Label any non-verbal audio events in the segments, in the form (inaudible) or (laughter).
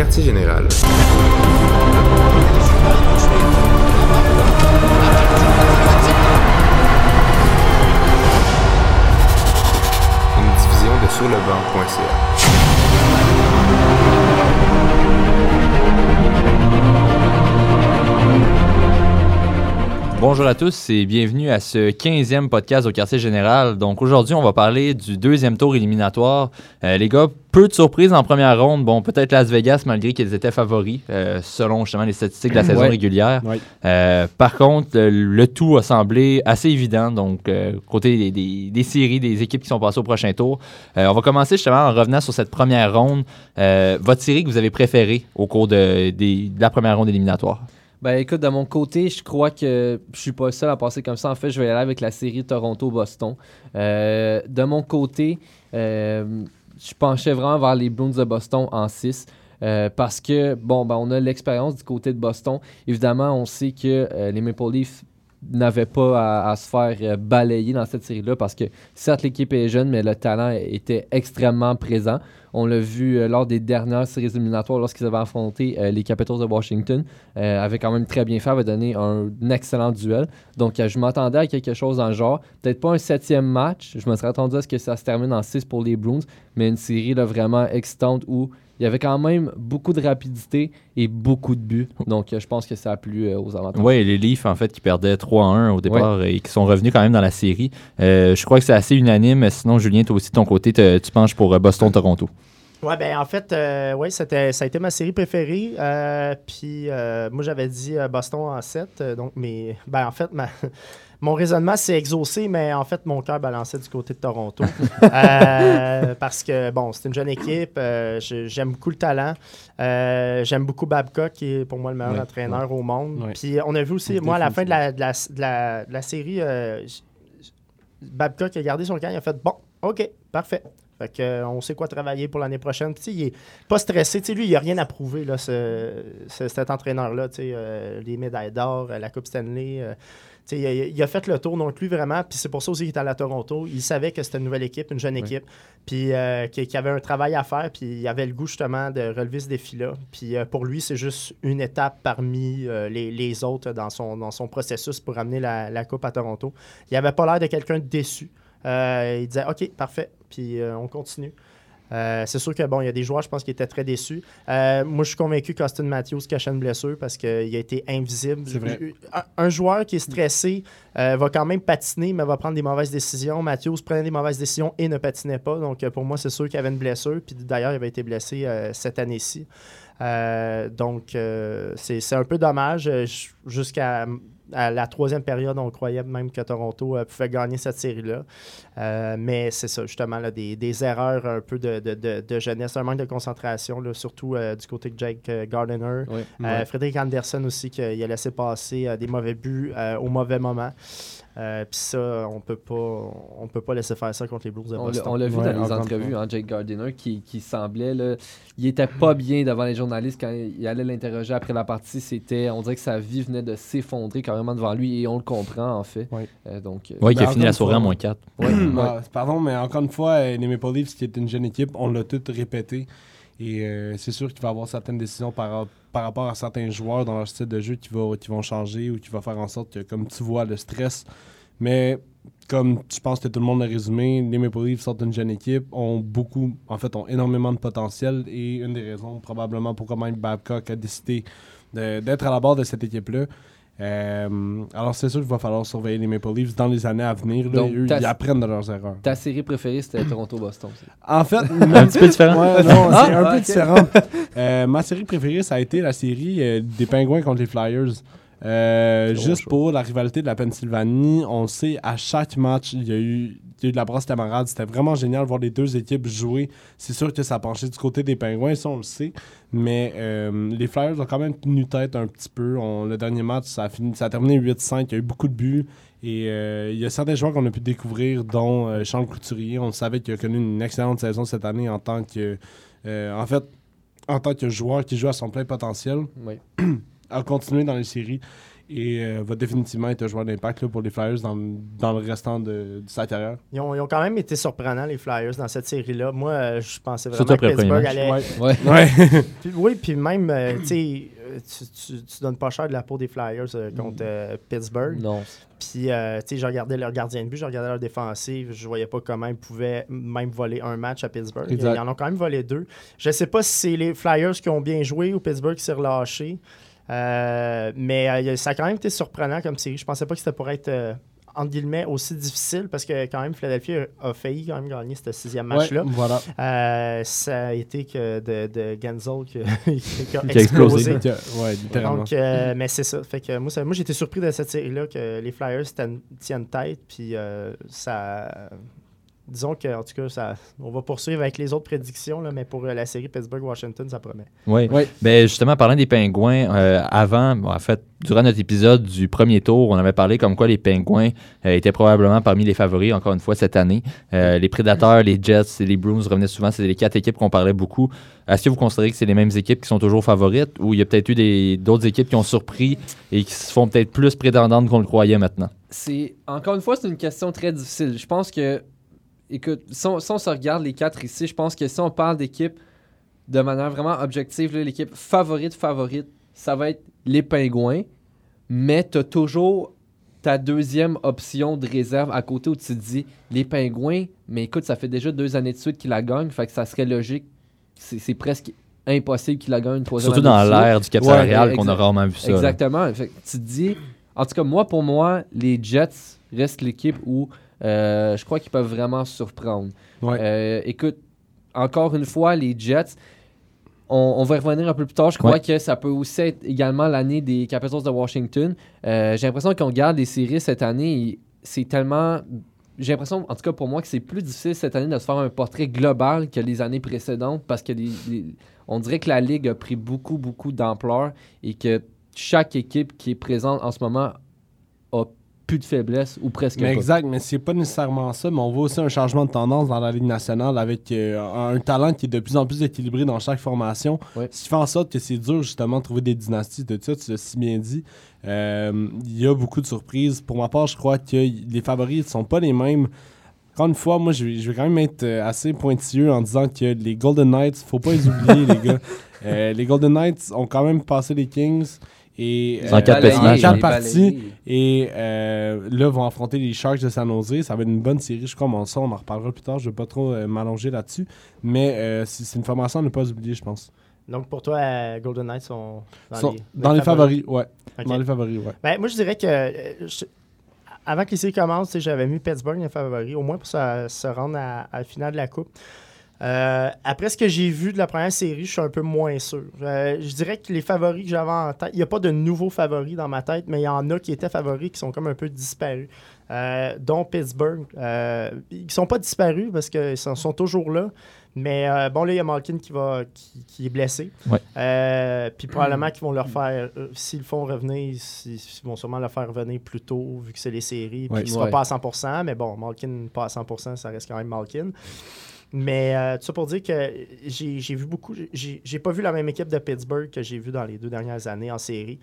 quartier général. Une division de surlebanc.ca. Bonjour à tous et bienvenue à ce 15e podcast au quartier général. Donc aujourd'hui, on va parler du deuxième tour éliminatoire. Euh, les gars, peu de surprises en première ronde. Bon, peut-être Las Vegas malgré qu'ils étaient favoris euh, selon justement les statistiques de la (clears throat) saison Ouais. régulière. Ouais. Euh, par contre, le, le tout a semblé assez évident. Donc euh, côté des, des- des séries, des équipes qui sont passées au prochain tour. On va commencer justement en revenant sur cette première ronde. Votre série que vous avez préférée au cours de, des- de la première ronde éliminatoire? Ben écoute, de mon côté, je crois que je suis pas seul à passer comme ça. En fait, je vais y aller avec la série Toronto-Boston. Euh, de mon côté, euh, je penchais vraiment vers les Bruins de Boston en 6. parce que, bon, ben, on a l'expérience du côté de Boston. Évidemment, on sait que euh, les Maple Leafs n'avaient pas à, se faire euh, balayer dans cette série-là parce que, certes, l'équipe est jeune, mais le talent était extrêmement présent. On l'a vu euh, lors des dernières séries éliminatoires lorsqu'ils avaient affronté euh, les Capitals de Washington. Euh, avait quand même très bien fait, avait donné un, excellent duel. Donc, je m'attendais à quelque chose dans le genre. Peut-être pas un septième match. Je me serais attendu à ce que ça se termine en 6 pour les Bruins, mais une série vraiment excitante où il y avait quand même beaucoup de rapidité et beaucoup de buts. Donc, euh, je pense que ça a plu euh, aux avantages. Oui, les Leafs, en fait, qui perdaient 3-1 au départ et qui sont revenus quand même dans la série. Euh, je crois que c'est assez unanime. Sinon, Julien, toi aussi, de ton côté, te- tu penches pour Boston-Toronto. Ouais, ben en fait, euh, ouais, c'était, ça a été ma série préférée. euh, puis euh, moi, j'avais dit Boston en 7. euh, donc, mais, ben en fait, ma- mon raisonnement s'est exaucé, mais en fait, mon cœur balançait du côté de Toronto. (laughs) Euh, parce que, bon, c'est une jeune équipe. euh, j'aime beaucoup le talent. euh, j'aime beaucoup Babcock, qui est pour moi le meilleur Ouais, entraîneur au monde. Ouais. Puis on a vu aussi, moi, à la fin de la, de la, de la- de la série, Babcock a gardé son camp. Il a fait Bon, OK, parfait. Fait que, euh, on sait quoi travailler pour l'année prochaine. Puis, il est pas stressé. Lui, il a rien à prouver, là, ce, ce- cet entraîneur-là. Euh, les médailles d'or, la Coupe Stanley. euh, il, a, il a fait le tour, donc lui, vraiment. Puis c'est pour ça aussi qu'il est allé à Toronto. Il savait que c'était une nouvelle équipe, une jeune équipe. Puis euh, qu'il avait un travail à faire. Puis il avait le goût, justement, de relever ce défi-là. Puis euh, pour lui, c'est juste une étape parmi euh, les, les autres dans son, dans son processus pour amener la, la Coupe à Toronto. Il avait pas l'air de quelqu'un de déçu. Euh, il disait OK, parfait, puis on continue. Euh, c'est sûr que bon, il y a des joueurs, je pense, qui étaient très déçus. Euh, moi, je suis convaincu qu'Austin Matthews cachait une blessure parce qu'il a été invisible. Un, un joueur qui est stressé euh, va quand même patiner, mais va prendre des mauvaises décisions. Matthews prenait des mauvaises décisions et ne patinait pas. Donc, pour moi, c'est sûr qu'il avait une blessure. Puis d'ailleurs, il avait été blessé cette année-ci. Donc, c'est c'est un peu dommage. Euh, j- Jusqu'à la troisième période, on croyait même que Toronto euh, pouvait gagner cette série-là. Euh, mais c'est ça, justement, là, des, des erreurs un peu de, de- de- de jeunesse, un manque de concentration, là, surtout euh, du côté de Jake Gardiner. Ouais. Frédéric Anderson aussi, qu'il a laissé passer des mauvais buts au mauvais moment. Euh, Puis ça, on peut pas on peut pas laisser faire ça contre les Blues de On l'a- Boston. on l'a vu Ouais, dans les entrevues, hein, Jake Gardiner, qui, qui semblait, là, il était pas bien devant les journalistes quand il allait l'interroger après la partie. C'était, on dirait que sa vie venait de s'effondrer carrément devant lui et on le comprend en fait. Ouais. Euh, donc, euh, Oui, qui a fini la soirée en moins 4. ouais, ouais. (clears throat) Ah, pardon, mais encore une fois, euh, les Maple Leafs, qui est une jeune équipe, on l'a tout répété. Et euh, c'est sûr qu'il va y avoir certaines décisions par, rapport à certains joueurs dans leur style de jeu qui, va, qui vont changer ou qui va faire en sorte que, comme tu vois, le stress. Mais comme je pense que tout le monde l'a résumé, les Maple Leafs sont une jeune équipe, ont beaucoup, en fait, ont énormément de potentiel. Et une des raisons, probablement, pourquoi même Babcock a décidé d'être à la barre de cette équipe-là. Euh, alors, c'est sûr qu'il va falloir surveiller les Maple Leafs dans les années à venir. Là, Donc, eux, ils apprennent de leurs erreurs. Ta série préférée, c'était Toronto-Boston. En fait, (laughs) Un petit peu différent. Ouais, non, Ah, c'est un ah, peu ok. différent. Euh, ma série préférée, ça a été la série euh, des Pingouins contre les Flyers. Juste pour la rivalité de la Pennsylvanie, on le sait, à chaque match, il y a eu, il y a eu de la brosse camarade. C'était vraiment génial de voir les deux équipes jouer. C'est sûr que ça a penché du côté des Pingouins, ça on le sait. Mais euh, les Flyers ont quand même tenu tête un petit peu. On- le dernier match, ça a, fini, ça a terminé 8-5. Il y a eu beaucoup de buts. Et euh, il y a certains joueurs qu'on a pu découvrir, dont euh, Charles Couturier. On savait qu'il a connu une excellente saison cette année en tant que. euh, en fait, en tant que joueur qui joue à son plein potentiel Oui. (clears throat) a continué dans les séries. Et euh, va définitivement être un joueur d'impact là, pour les Flyers dans, dans le restant de, de sa carrière. Ils ont, ils ont quand même été surprenants, les Flyers, dans cette série-là. Moi, euh, je pensais vraiment Surtout que Pittsburgh match. allait. Ouais. (laughs) Ouais. Puis- oui, puis même, euh, tu sais, tu, tu, tu donnes pas cher de la peau des Flyers euh, contre euh, Pittsburgh. Non. Puis, euh, tu sais, je regardais leur gardien de but, je regardais leur défensive, je voyais pas comment ils pouvaient même voler un match à Pittsburgh. Exact. Ils en ont quand même volé deux. Je sais pas si c'est les Flyers qui ont bien joué ou Pittsburgh qui s'est relâché. Euh, mais euh, ça a quand même été surprenant comme série. Je pensais pas que c'était pour être, euh, entre guillemets, aussi difficile parce que quand même, Philadelphie a, a failli quand même gagner ce sixième match-là. Ouais, voilà. Euh, ça a été que de, de Genzel qui, (laughs) qui a Qui a explosé. Ouais, littéralement. Donc, euh, mais c'est ça. Fait que moi, ça- moi été surpris de cette série-là que les Flyers tiennent, tiennent tête. Puis euh, ça. Disons que, en tout cas, ça, on va poursuivre avec les autres prédictions, là, mais pour euh, la série Pittsburgh-Washington, ça promet. Oui. Ouais. Ben, justement, parlant des pingouins, euh, avant, bon, en fait, durant notre épisode du premier tour, on avait parlé comme quoi les pingouins euh, étaient probablement parmi les favoris, encore une fois, cette année. Euh, les Prédateurs, les Jets et les Bruins revenaient souvent. C'est les quatre équipes qu'on parlait beaucoup. Est-ce que vous considérez que c'est les mêmes équipes qui sont toujours favorites ou il y a peut-être eu des- d'autres équipes qui ont surpris et qui se font peut-être plus prétendantes qu'on le croyait maintenant? C'est encore une fois, c'est une question très difficile. Je pense que, écoute, si on, si on se regarde les quatre ici, je pense que si on parle d'équipe de manière vraiment objective, l'équipe favorite favorite, ça va être les Pingouins, mais tu as toujours ta deuxième option de réserve à côté où tu te dis les Pingouins, mais écoute, ça fait déjà deux années de suite qu'ils la gagnent, fait que ça serait logique, c'est presque impossible qu'ils la gagnent une troisième Surtout dans l'ère du Cap Ouais, salarial qu'on a rarement vu ça. Exactement. Fait que tu te dis, en tout cas, moi, pour moi, les Jets restent l'équipe où euh, je crois qu'ils peuvent vraiment surprendre. Ouais. Euh, écoute, encore une fois, les Jets, on, on va y revenir un peu plus tard. Je crois Ouais. que ça peut aussi être également l'année des Capitals de Washington. Euh, J'ai l'impression qu'on regarde les séries cette année, c'est tellement. J'ai l'impression, en tout cas pour moi, que c'est plus difficile cette année de se faire un portrait global que les années précédentes parce que les- les- on dirait que la Ligue a pris beaucoup, beaucoup d'ampleur et que chaque équipe qui est présente en ce moment plus de faiblesse ou presque Mais pas. exact, mais c'est pas nécessairement ça, mais on voit aussi un changement de tendance dans la Ligue nationale avec euh, un talent qui est de plus en plus équilibré dans chaque formation. Ouais. Ce qui fait en sorte que c'est dur justement de trouver des dynasties de ça, tu l'as si bien dit. Euh, Il y a beaucoup de surprises. Pour ma part, je crois que les favoris ne sont pas les mêmes. Encore une fois, moi, je vais, je vais quand même être euh, assez pointilleux en disant que les Golden Knights, faut pas les oublier, (laughs) les gars. Euh, les Golden Knights ont quand même passé les Kings. Et, matchs, quatre les parties. Et euh, là, vont affronter les Sharks de San Jose. Ça va être une bonne série, je crois. Mais ça, on en reparlera plus tard. Je ne vais pas trop euh, m'allonger là-dessus. Mais euh, c'est une formation à ne pas oublier, je pense. Donc, pour toi, euh, Golden Knights sont dans, Sont- les, dans les favoris, ouais. Ok. Dans les favoris, ouais. Ben, moi, je dirais que euh, je- avant que les séries commencent, j'avais mis Pittsburgh dans les favoris, au moins pour se, se rendre à, à la finale de la Coupe. Euh, après ce que j'ai vu de la première série, je suis un peu moins sûr. Euh, je dirais que les favoris que j'avais en tête, il n'y a pas de nouveaux favoris dans ma tête, mais il y en a qui étaient favoris qui sont comme un peu disparus, euh, dont Pittsburgh. Euh, ils ne sont pas disparus parce qu'ils sont, sont toujours là. Mais euh, bon, là, il y a Malkin qui, va, qui, qui est blessé. Ouais. Euh, puis probablement qu'ils vont leur faire, euh, s'ils le font revenir, ils, ils vont sûrement le faire revenir plus tôt, vu que c'est les séries. Puis Ouais. il ne sera Ouais. pas à 100%, mais bon, Malkin pas à 100%, ça reste quand même Malkin. Mais euh, tout ça pour dire que j'ai j'ai vu beaucoup. J'ai j'ai pas vu la même équipe de Pittsburgh que j'ai vu dans les deux dernières années en série.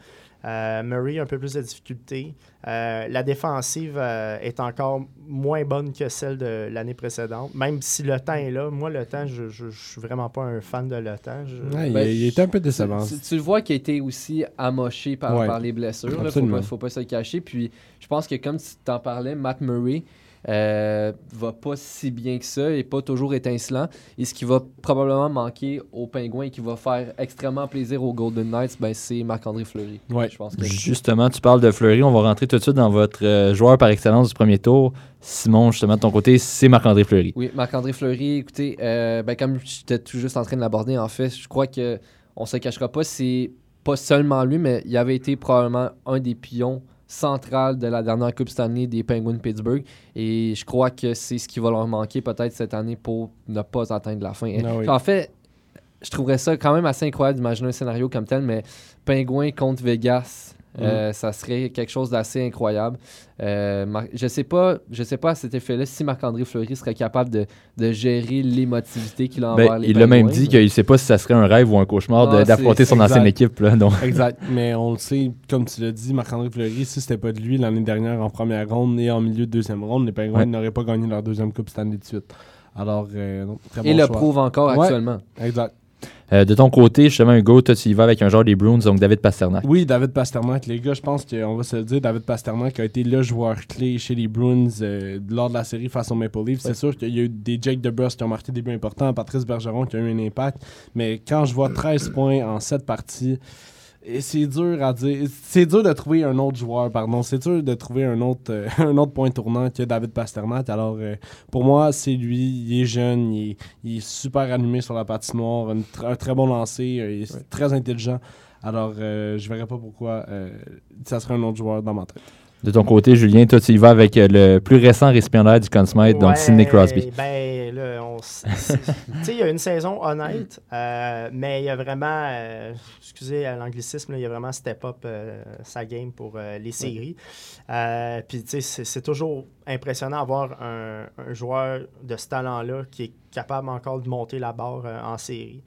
Euh, Murray a un peu plus de difficultés. Euh, la défensive euh, est encore moins bonne que celle de l'année précédente. Même si le temps est là, moi, le temps, je, je, je suis vraiment pas un fan de le temps. Je- Ouais, il, Ben, il était un peu décevant. Tu, tu le vois qu'il a été aussi amoché par, Ouais. par les blessures. Il faut pas, faut pas se le cacher. Puis je pense que comme tu t'en parlais, Matt Murray euh, va pas si bien que ça et pas toujours étincelant. Et ce qui va probablement manquer aux Pingouins et qui va faire extrêmement plaisir aux Golden Knights, ben, c'est Marc-André Fleury. Ouais. Je pense que Justement, tu parles de Fleury. On va rentrer tout de suite dans votre euh, joueur par excellence du premier tour. Simon, justement, de ton côté, c'est Marc-André Fleury. Oui, Marc-André Fleury, écoutez, euh, ben, comme j'étais tout juste en train de l'aborder, en fait, je crois que on se cachera pas, c'est pas seulement lui, mais il avait été probablement un des pions central de la dernière Coupe Stanley des Penguins de Pittsburgh. Et je crois que c'est ce qui va leur manquer peut-être cette année pour ne pas atteindre la fin. Ah oui. En fait, je trouverais ça quand même assez incroyable d'imaginer un scénario comme tel, mais Penguins contre Vegas Euh, ça serait quelque chose d'assez incroyable. Euh, Mar- je sais pas, je sais pas à cet effet-là si Marc-André Fleury serait capable de, de gérer l'émotivité qu'il a Ben, envers les il a même dit mais- qu'il ne sait pas si ça serait un rêve ou un cauchemar de- Ah, d'affronter son ancienne équipe. Là, donc. Exact, mais on le sait, comme tu l'as dit, Marc-André Fleury, si c'était pas de lui l'année dernière en première ronde et en milieu de deuxième ronde, les Penguins Ouais. n'auraient pas gagné leur deuxième Coupe Stanley de suite. Alors, euh, très Et bon le choix. prouve encore Ouais. actuellement. Exact. Euh, de ton côté, justement, Hugo, toi, tu y vas avec un joueur des Bruins, donc David Pasternak. Oui, David Pasternak, les gars, je pense qu'on va se le dire, David Pasternak a été le joueur clé chez les Bruins euh, lors de la série face aux Maple Leafs. C'est sûr qu'il y a eu des Jake DeBrus qui ont marqué des buts importants, Patrice Bergeron qui a eu un impact, mais quand je vois 13 points en 7 parties, et c'est dur à dire. C'est dur de trouver un autre joueur, pardon. C'est dur de trouver un autre, euh, (laughs) un autre point tournant que David Pasternak. Alors, euh, pour moi, c'est lui. Il est jeune, il est, il est super animé sur la patinoire, une un très bon lancer, euh, il est très intelligent. Alors, je verrais pas pourquoi ça serait un autre joueur dans ma tête. De ton côté, Julien, toi, tu y vas avec euh, le plus récent récipiendaire du Conn Smythe, donc Sidney Crosby. Ben, là, on tu sais, il y a une saison honnête, euh, mais il y a vraiment, euh, excusez l'anglicisme, il y a vraiment step up euh, sa game pour les séries. Puis, tu sais, c'est- toujours impressionnant d'avoir un, un joueur de ce talent-là qui est capable encore de monter la barre en série.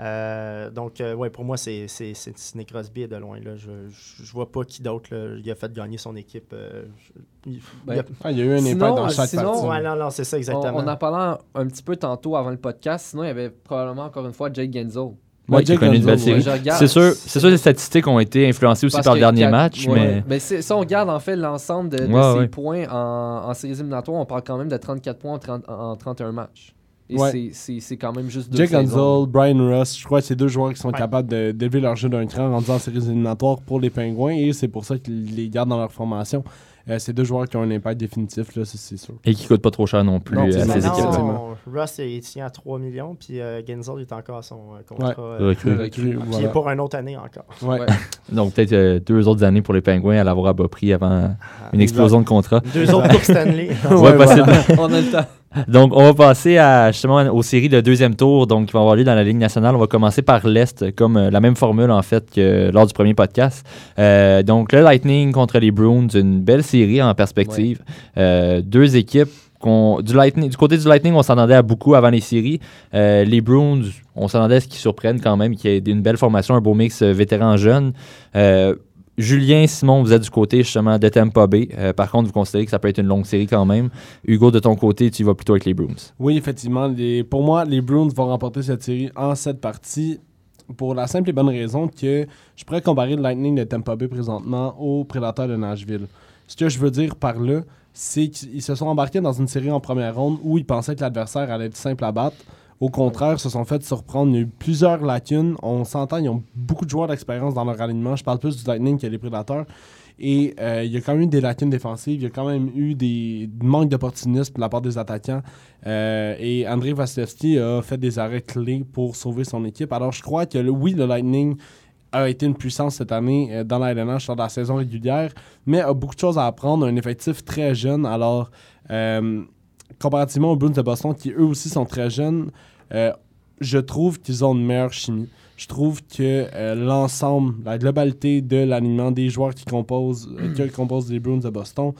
Euh, donc, euh, ouais, pour moi, c'est Sidney Crosby de loin. Là. Je, je, je vois pas qui d'autre il a fait gagner son équipe. euh, je- il- a- Ah, il y a eu un impact dans chaque sinon, partie. Ouais, non, non, c'est ça On, exactement. on en parlait un petit peu tantôt avant le podcast. Sinon, il y avait probablement encore une fois Jake Genzo. Ouais, Jake une belle série. C'est sûr, c'est sûr, les statistiques ont été influencées aussi Parce par le dernier match, ouais. mais Mais c'est- si on regarde en fait l'ensemble de, de Ouais, ses ouais. points en, en séries éliminatoires, on parle quand même de 34 points en, 30 en 31 matchs. Et Ouais. c'est- c'est c'est quand même juste deux Jake saisons. Gonzalez, Brian Russ, je crois que c'est deux joueurs qui sont Ouais. capables de- d'élever leur jeu d'un cran en séries éliminatoires pour les Pingouins et c'est pour ça qu'ils les gardent dans leur formation. Euh, c'est deux joueurs qui ont un impact définitif, là, c'est sûr. et qui coûte pas trop cher non plus Non, euh, à ces non, équipes-là. Russ, il tient à 3 millions, puis euh, Genzel, est encore à son euh, contrat. euh, Recrue. Recrue. Recrue, Puis il est pour une autre année encore. Ouais. Ouais. (laughs) Donc peut-être euh, deux autres années pour les Pingouins à l'avoir à bas prix avant une exact. explosion de contrat. Deux autres Coupes (laughs) Stanley. Ouais, possible. on a le temps. Donc, on va passer à, justement aux séries de deuxième tour, donc qui vont avoir lieu dans la Ligue nationale. On va commencer par l'Est, comme euh, la même formule en fait que lors du premier podcast. Euh, donc, le Lightning contre les Bruins, une belle série en perspective. Euh, deux équipes. du, Lightning, du côté du Lightning, on s'attendait à beaucoup avant les séries. Les Bruins, on s'attendait à ce qu'ils surprennent quand même, qu'il y ait une belle formation, un beau mix vétéran-jeune. Julien, Simon, vous êtes du côté justement de Tampa Bay. Euh, par contre, vous considérez que ça peut être une longue série quand même. Hugo, de ton côté, tu vas plutôt avec les Bruins. Oui, effectivement. pour moi, les Bruins vont remporter cette série en cette partie pour la simple et bonne raison que je pourrais comparer le Lightning de Tampa Bay présentement aux Prédateurs de Nashville. Ce que je veux dire par là, c'est qu'ils se sont embarqués dans une série en première ronde où ils pensaient que l'adversaire allait être simple à battre. Au contraire, se sont fait surprendre. Il y a eu plusieurs lacunes. On s'entend, ils ont beaucoup de joueurs d'expérience dans leur alignement. Je parle plus du Lightning que des Prédateurs. Et euh, il y a quand même eu des lacunes défensives. Il y a quand même eu des manques d'opportunisme de la part des attaquants. Euh, et André Vasilevski a fait des arrêts clés pour sauver son équipe. Alors je crois que le- oui, le Lightning a été une puissance cette année euh, dans la LNH de la saison régulière, mais a beaucoup de choses à apprendre. Un effectif très jeune. Alors, comparativement aux Bruins de Boston, qui eux aussi sont très jeunes, euh, je trouve qu'ils ont une meilleure chimie. Je trouve que euh, l'ensemble, la globalité de l'alignement des joueurs qui composent, euh, qui composent les Bruins de Boston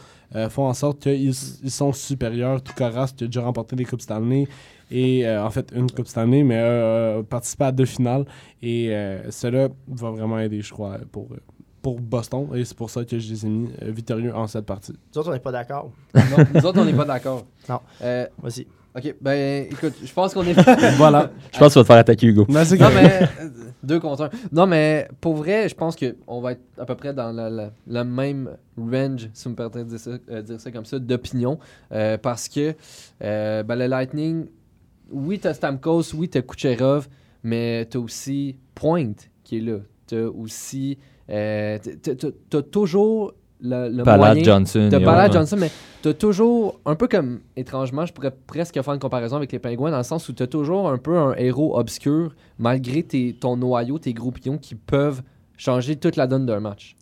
font en sorte qu'ils ils sont supérieurs. Tout Carras qui a déjà remporté des Coupes Stanley et en fait une Coupe Stanley, mais participé à deux finales. Et cela va vraiment aider, je crois, pour, euh, pour Boston. Et c'est pour ça que je les ai mis euh, victorieux en cette partie. Nous autres, on n'est pas d'accord. Non, nous autres, on n'est pas d'accord. Non. Euh, Vas-y. ok, ben écoute, je pense qu'on est. (laughs) voilà. Je pense que tu vas te faire attaquer, Hugo. C'est non, correct. mais. Deux contre un. Non, mais pour vrai, je pense qu'on va être à peu près dans le, le- le même range, si vous me permettez de dire ça, euh, dire ça comme ça, d'opinion. euh, parce que euh, ben, le Lightning, oui, t'as Stamkos, oui, t'as Kucherov, mais t'as aussi Point qui est là. T'as aussi. Euh, t'as- t'as t'as toujours le, le Palade moyen. Johnson. Autres. Johnson, mais t'as toujours, un peu comme, étrangement, je pourrais presque faire une comparaison avec les Pingouins, dans le sens où t'as toujours un peu un héros obscur, malgré tes, ton noyau, tes gros pions qui peuvent changer toute la donne d'un match.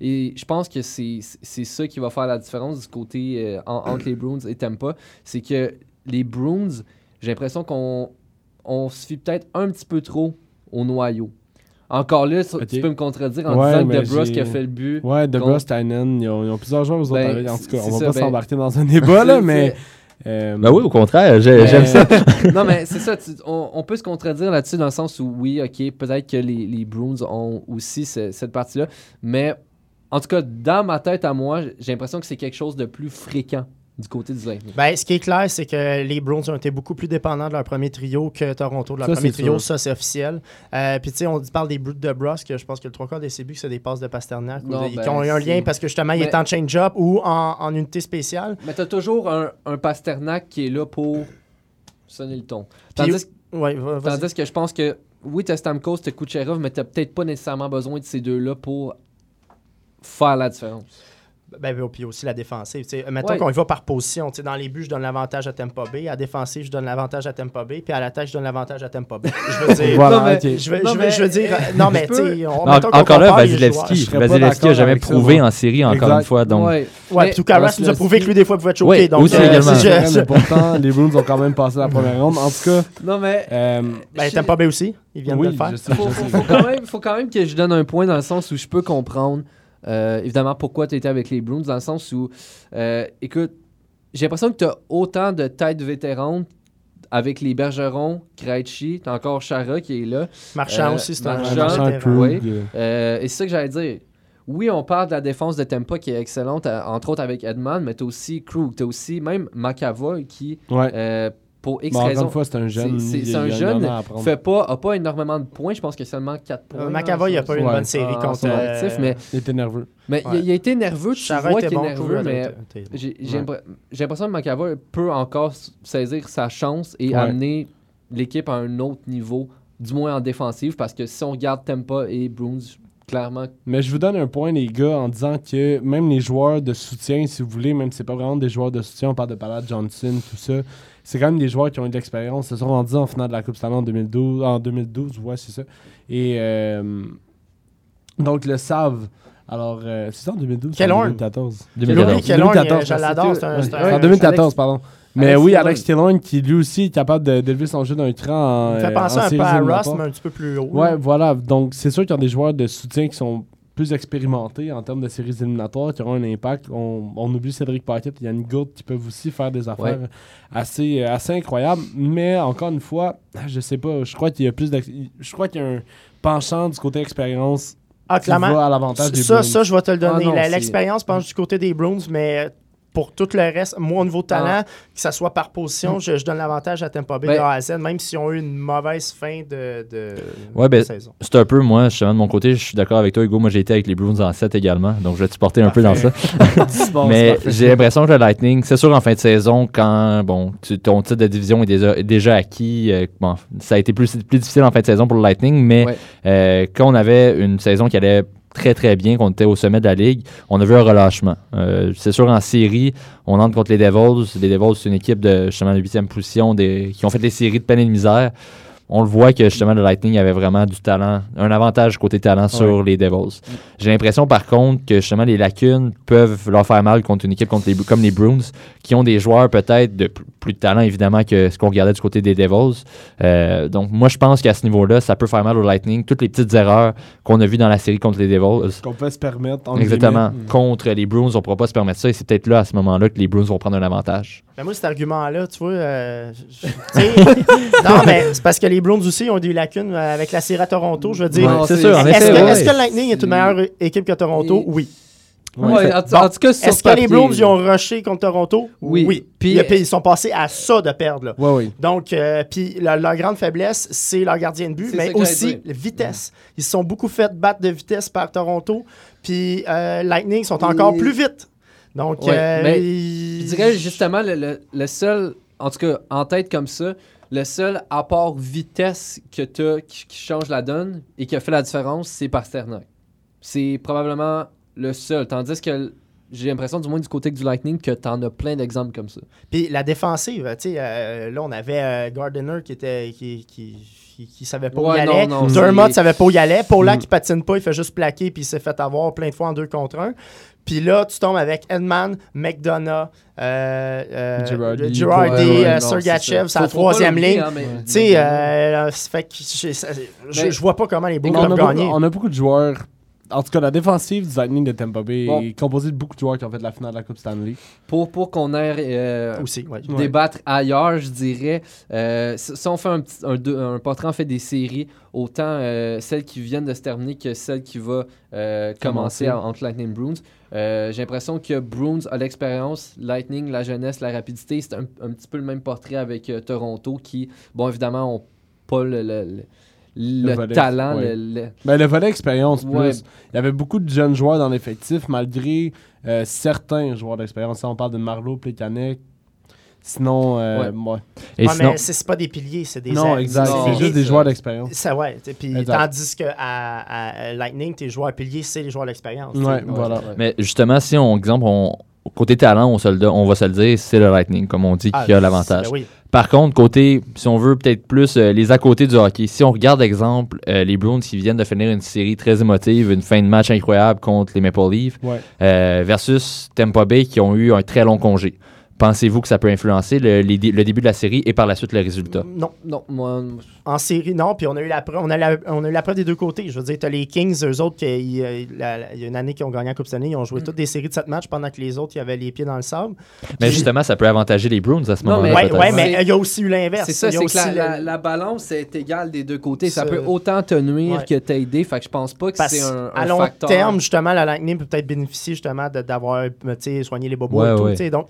Et je pense que c'est c'est ça qui va faire la différence du côté euh, en- entre les Bruins et Tampa. C'est que les Bruins, j'ai l'impression qu'on on se fie peut-être un petit peu trop au noyau. Encore là, tu- peux me contredire en Ouais, disant que mais DeBrusque j'ai- a fait le but. Ouais, Contre- Douglas Tynan, ils ont, ils ont plusieurs joueurs aux autres. Ben, avec. en tout cas, on va ça, pas ben- s'embarquer dans un débat, (laughs) là, mais. euh, Ben oui, au contraire, Mais- j'aime ça. (laughs) non, mais c'est ça. tu- on, on peut se contredire là-dessus dans le sens où, oui, OK, peut-être que les, les Bruins ont aussi ce- cette partie-là. Mais en tout cas, dans ma tête à moi, j'ai l'impression que c'est quelque chose de plus fréquent du côté du Lightning. Ben, ce qui est clair, c'est que les Browns ont été beaucoup plus dépendants de leur premier trio que Toronto de leur Ça, premier trio. sûr. Ça, c'est officiel. Euh, Puis, tu sais, on parle des Brutes de Brusque. Je pense que le trois quarts des CB, c'est des passes de Pasternak. ou Non, ben, qui ont eu un lien parce que justement, il est en change-up ou en, en unité spéciale. Mais t'as toujours un, un Pasternak qui est là pour sonner le ton. Puis- Tandis, Ouais, que je pense que, oui, t'as Stamkos, t'as Kucherov, mais t'as peut-être pas nécessairement besoin de ces deux-là pour faire la différence. Ben, ben, puis aussi la défensive. tu sais. Mettons Ouais. qu'on y va par position. Tu sais, Dans les buts, je donne l'avantage à Tampa Bay. À la défensive, je donne l'avantage à Tampa Bay. Puis à l'attaque, je donne l'avantage à Tampa Bay. Je veux dire. (laughs) Voilà, Non, mais- ok. Je veux, Non, je veux- mais- je veux dire. euh, (laughs) Non, mais tu sais, encore là, Vasilevski. Vasilevski d'accord a jamais ça, prouvé en série, encore Exact. une fois. Donc, Ouais. Ouais, Tuukka Rask nous a prouvé que lui, des fois, pouvait être choqué. Oui, donc, aussi euh, également. je- mais pourtant, les Bruins ont quand même passé la première ronde. En tout cas, (laughs) Non, mais euh, Ben, Bay aussi. Ils viennent oui, de le faire. faut quand même que je donne un point dans le sens où je peux comprendre euh, évidemment pourquoi tu étais avec les Bruins, dans le sens où, euh, écoute, j'ai l'impression que tu as autant de têtes vétérantes avec les Bergerons, Krejci, t'as encore Chara qui est là. Marchand Euh, aussi, c'est un Marchand, oui. Et c'est ça que j'allais dire. Oui, on parle de la défense de Tampa qui est excellente, entre autres avec Edman, mais t'as aussi Krug, t'as aussi même McAvoy qui, Ouais. Pour X Mais encore raisons, une fois, c'est un jeune. c'est- un jeune, fait pas, a pas énormément de points. Je pense qu'il y a seulement 4 points. Euh, McAvoy, il a pas eu une Ouais. bonne série en contre. son euh, actif, mais, Il était nerveux. mais il, Ouais. il a été nerveux. Tu vois était qu'il est bon, nerveux, mais j'ai l'impression que McAvoy peut encore saisir sa chance et Ouais. amener l'équipe à un autre niveau, du moins en défensive, parce que si on regarde Tampa et Bruins, clairement, Mais je vous donne un point, les gars, en disant que même les joueurs de soutien, si vous voulez, même si c'est pas vraiment des joueurs de soutien, on parle de Ballard Johnson, tout ça, c'est quand même des joueurs qui ont eu de l'expérience. Ils se sont rendus en finale de la Coupe Stanley en 2012. En 2012, ouais, c'est ça. Et euh, donc, le savent. Alors, euh, c'est ça en 2012 ou en Killorn. 2014 2014. Louis Killorn, 2014, euh, je l'adore. c'est un- en 2014, Alex- pardon. Mais Alex oui. Alex Killorn, qui lui aussi est capable d'élever son jeu d'un cran en. Il fait penser en un peu à Rust, mais un petit peu plus haut. Ouais, là. voilà. Donc, c'est sûr qu'il y a des joueurs de soutien qui sont plus expérimentés en termes de séries éliminatoires, qui auront un impact. On, on oublie Cédric Paquette et Yannick Gourde qui peuvent aussi faire des affaires Ouais. assez, euh, assez incroyables. Mais encore une fois, je sais pas, je crois qu'il y a plus Je crois qu'il y a un penchant du côté expérience Ah, qui clairement. va à l'avantage des Ça, Bruins. ça, je vais te le donner. Ah c'est- L'expérience, je pense, du côté des Bruins, mais pour tout le reste, moi, au niveau de talent, Ah. que ça soit par position, je, je donne l'avantage à Tampa Bay Ben- de A à Z, même s'ils ont eu une mauvaise fin de, de, Ouais, ben, de saison. C'est un peu, moi, justement, de mon côté, je suis d'accord avec toi, Hugo. Moi, j'ai été avec les Bruins en 7 également, donc je vais te supporter un peu dans ça. (laughs) Bon, Mais j'ai l'impression que le Lightning, c'est sûr, en fin de saison, quand bon, tu- ton titre de division est déjà, est déjà acquis, euh, bon, ça a été plus, plus difficile en fin de saison pour le Lightning, mais Ouais. euh, quand on avait une saison qui allait très très bien, qu'on était au sommet de la ligue, on a vu un relâchement. Euh, c'est sûr, en série, on entre contre les Devils. Les Devils, c'est une équipe de justement de huitième position des, qui ont fait des séries de peine et de misère. On le voit que justement le Lightning avait vraiment du talent, un avantage côté talent sur les Devils. J'ai l'impression par contre que justement les lacunes peuvent leur faire mal contre une équipe contre les, comme les Bruins, qui ont des joueurs peut-être de pl- plus de talent évidemment que ce qu'on regardait du côté des Devils. Euh, donc moi je pense qu'à ce niveau-là, ça peut faire mal au Lightning. Toutes les petites erreurs qu'on a vues dans la série contre les Devils. qu'on peut se permettre. entre Exactement. guillemets. Contre les Bruins, on ne pourra pas se permettre ça et c'est peut-être là à ce moment-là que les Bruins vont prendre un avantage. Ben, moi, cet argument-là, tu vois, euh, je- tu sais, (laughs) non, mais c'est parce que les Browns aussi ont des lacunes euh, avec la série à Toronto. Je veux dire, c'est c'est- sûr, est-ce que, ouais. est-ce que le Lightning est une meilleure équipe que Toronto? Et- Oui. Ouais, en, tout- Bon, en tout cas, Est-ce que les ils ont rushé contre Toronto? Oui. Oui. Puis- Puis, ils sont passés à ça de perdre. Là. Ouais, oui. Donc, euh, puis leur grande faiblesse, c'est leur gardien de but, mais aussi la vitesse. Ils se sont beaucoup fait battre de vitesse par Toronto, puis euh, Lightning sont encore Et- plus vite. Donc, Ouais, euh, mais ils- Je dirais justement le, le- le seul, en tout cas en tête comme ça, le seul apport vitesse que tu qui, qui change la donne et qui a fait la différence, c'est Pasternak. C'est probablement le seul. Tandis que j'ai l'impression, du moins du côté du Lightning, que tu en as plein d'exemples comme ça. Puis la défensive, tu sais, euh, là, on avait euh, Gardiner qui était qui, qui, qui, qui savait pas où il allait. Dermott savait pas où il allait. Paula Mm. qui patine pas, il fait juste plaquer puis il s'est fait avoir plein de fois en deux contre un. Puis là, tu tombes avec Edman, McDonough, euh, euh, Girardi. Euh, Sergachev, c'est la troisième ligne. hein, mais- Tu sais, euh, ça fait que je, vois pas comment les Blues peuvent gagner. on a beaucoup de joueurs. En tout cas, la défensive du Lightning de Tampa Bay Bon. est composée de beaucoup de joueurs qui ont fait la finale de la Coupe Stanley. Pour, pour qu'on aille euh, Aussi, ouais. Ouais. débattre ailleurs, je dirais, euh, si on fait un, petit, un, portrait en fait des séries, autant euh, celles qui viennent de se terminer que celle qui va euh, commencer Commencer. en- entre Lightning et Bruins, euh, j'ai l'impression que Bruins a l'expérience, Lightning, la jeunesse, la rapidité. C'est un, un petit peu le même portrait avec euh, Toronto qui, bon, évidemment, ont pas le, le- le- le volet, talent, ouais. le- le- Ben, le volet expérience Ouais. plus. Il y avait beaucoup de jeunes joueurs dans l'effectif, malgré euh, certains joueurs d'expérience. Si on parle de Marlowe, Plekanec. Sinon, euh, ouais. Et Ouais, sinon, mais c'est pas des piliers, c'est des Non, exact. Non, C'est c'est juste des joueurs d'expérience. Ça, ouais. Puis, tandis que à, à Lightning, tes joueurs piliers, c'est les joueurs d'expérience. Ouais, voilà. ouais. mais justement, si on, exemple, on, côté talent, on, se le, on va se le dire, c'est le Lightning, comme on dit, Ah, qui a l'avantage. ben oui. Par contre, côté, si on veut peut-être plus euh, les à côté du hockey, si on regarde exemple euh, les Bruins qui viennent de finir une série très émotive, une fin de match incroyable contre les Maple Leafs, Ouais. euh, versus Tampa Bay qui ont eu un très long congé. Pensez-vous que ça peut influencer le, les dé- le début de la série et par la suite le résultat? Non. Non, moi, En série, non. Puis on a eu la preuve, on a, la- on a eu la preuve des deux côtés. Je veux dire, tu as les Kings, eux autres, qui, il, y a- la- il y a une année qui ont gagné la Coupe Stanley, ils ont joué toutes des séries de 7 matchs pendant que les autres, ils avaient les pieds dans le sable. Mais justement, ça peut avantager les Bruins à ce Non, mais- moment-là. Ouais, peut-être. ouais, mais il y a aussi eu l'inverse. c'est ça, c'est que la, la- le- la balance est égale des deux côtés. Ça peut autant te nuire Ouais. que t'aider. Fait que je pense pas que c'est un, un à long facteur. terme, justement, la Lightning peut peut-être bénéficier justement de- d'avoir tu sais, soigné les bobos Ouais, et tout. ouais. tu sais, Donc,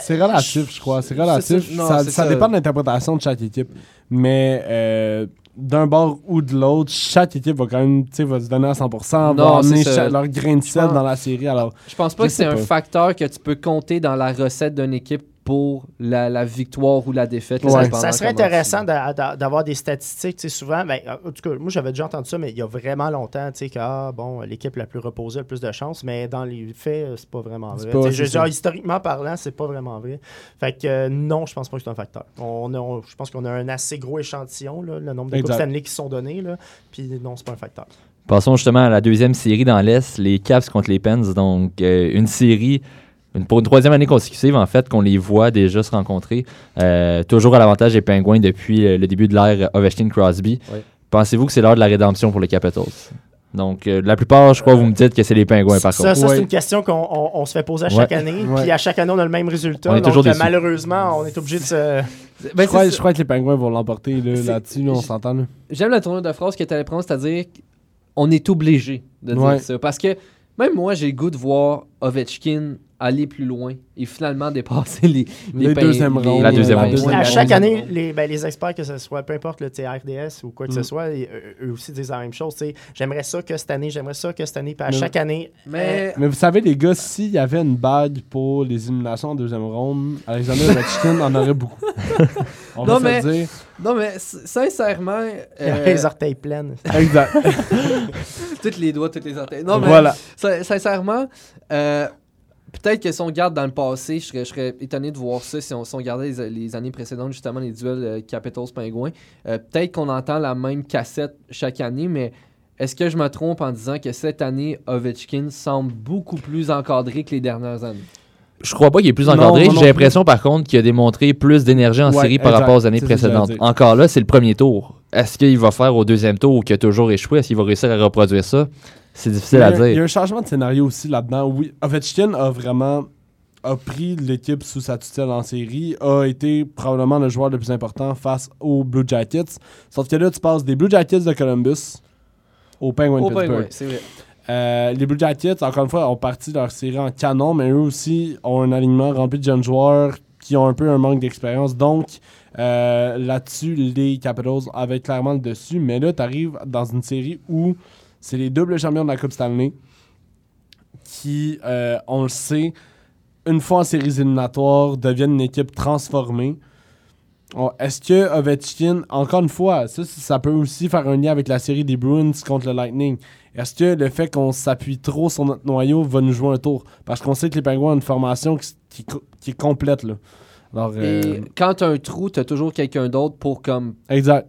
C'est relatif, je crois. C'est relatif. non, ça, c'est ça ça. dépend de l'interprétation de chaque équipe. Mais euh, d'un bord ou de l'autre, chaque équipe va quand même va se donner à 100%, Non, va cha- leur grain de sel dans la série. Alors, Je pense pas Je que c'est un facteur que tu peux compter dans la recette d'une équipe pour la, la victoire ou la défaite. Ouais. Ça, serait intéressant d'avoir des statistiques. tu sais, Souvent, ben, en tout cas, moi j'avais déjà entendu ça, mais il y a vraiment longtemps, tu sais, que ah, bon, l'équipe la plus reposée a le plus de chances, mais dans les faits, euh, c'est pas vraiment vrai. pas- je historiquement parlant, c'est pas vraiment vrai. Fait que euh, non, je pense pas que c'est un facteur. On a- on- je pense qu'on a un assez gros échantillon, là, le nombre de Coupes Exact. Stanley qui sont données, là, puis non, c'est pas un facteur. Passons justement à la deuxième série dans l'Est, les Caps contre les Pens. Donc, euh, une série, une- pour une troisième année consécutive, en fait, qu'on les voit déjà se rencontrer. Euh, toujours à l'avantage des Pingouins depuis le début de l'ère Ovechkin-Crosby. Pensez-vous que c'est l'heure de la rédemption pour les Capitals? Donc, euh, la plupart, je crois, vous me dites que c'est les Pingouins, par Ça, contre. ça Ouais. c'est une question qu'on on- on se fait poser à chaque Ouais. année, Ouais. puis à chaque année, on a le même résultat. On est donc, toujours déçus. malheureusement, on est obligé de se. Ben, je, crois, je crois que les Pingouins vont l'emporter là-dessus. là, on s'entend. J'aime la tournure de phrase que tu allais prendre, c'est-à-dire qu'on est obligé de dire Ouais. ça. Parce que même moi, j'ai le goût de voir Ovechkin aller plus loin et finalement dépasser les, Les deuxièmes rondes. La deuxième ronde. À chaque année, les, ben, les experts, que ce soit, peu importe le RDS ou quoi que Mm. ce soit, et, euh, eux aussi disent la même chose. J'aimerais ça que cette année, j'aimerais ça que cette année. Puis à Mais- chaque année, Mais Mais vous savez, les gars, s'il y avait une bague pour les éliminations en deuxième ronde, Alexander Ovechkin en aurait beaucoup. (laughs) On Non, va se le mais- dire. non, mais sincèrement, (laughs) euh, les orteils pleines. Exact. (laughs) tous les doigts, toutes les orteils. Non, mais voilà. sin- sincèrement, euh, peut-être que si on regarde dans le passé, je serais, je serais étonné de voir ça si on, si on regardait les, les années précédentes, justement les duels euh, Capitals-Pingouins. Euh, peut-être qu'on entend la même cassette chaque année, mais est-ce que je me trompe en disant que cette année, Ovechkin semble beaucoup plus encadré que les dernières années? Je crois pas qu'il est plus encadré. J'ai l'impression, par contre, qu'il a démontré plus d'énergie en Ouais, série par exact. rapport aux années précédentes. Encore là, c'est le premier tour. Est-ce qu'il va faire au deuxième tour ou qu'il a toujours échoué? Est-ce qu'il va réussir à reproduire ça? C'est difficile Il y, à a, il y dire. a un changement de scénario aussi là-dedans. Oui, Ovechkin a vraiment a pris l'équipe sous sa tutelle en série, a été probablement le joueur le plus important face aux Blue Jackets. Sauf que là, tu passes des Blue Jackets de Columbus aux Penguins de Pittsburgh. Pingouin, c'est vrai. Euh, les Blue Jackets, encore une fois, ont parti leur série en canon, mais eux aussi ont un alignement rempli de jeunes joueurs qui ont un peu un manque d'expérience. Donc, euh, là-dessus, les Capitals avaient clairement le dessus. Mais là, tu arrives dans une série où c'est les doubles champions de la Coupe Stanley qui, euh, on le sait, une fois en séries éliminatoires, deviennent une équipe transformée. Oh, Est-ce que Ovechkin, encore une fois, ça, ça peut aussi faire un lien avec la série des Bruins contre le Lightning. Est-ce que le fait qu'on s'appuie trop sur notre noyau va nous jouer un tour? Parce qu'on sait que les Penguins ont une formation qui, qui- qui est complète. Là. Alors, euh, quand tu as un trou, tu as toujours quelqu'un d'autre pour comme exact.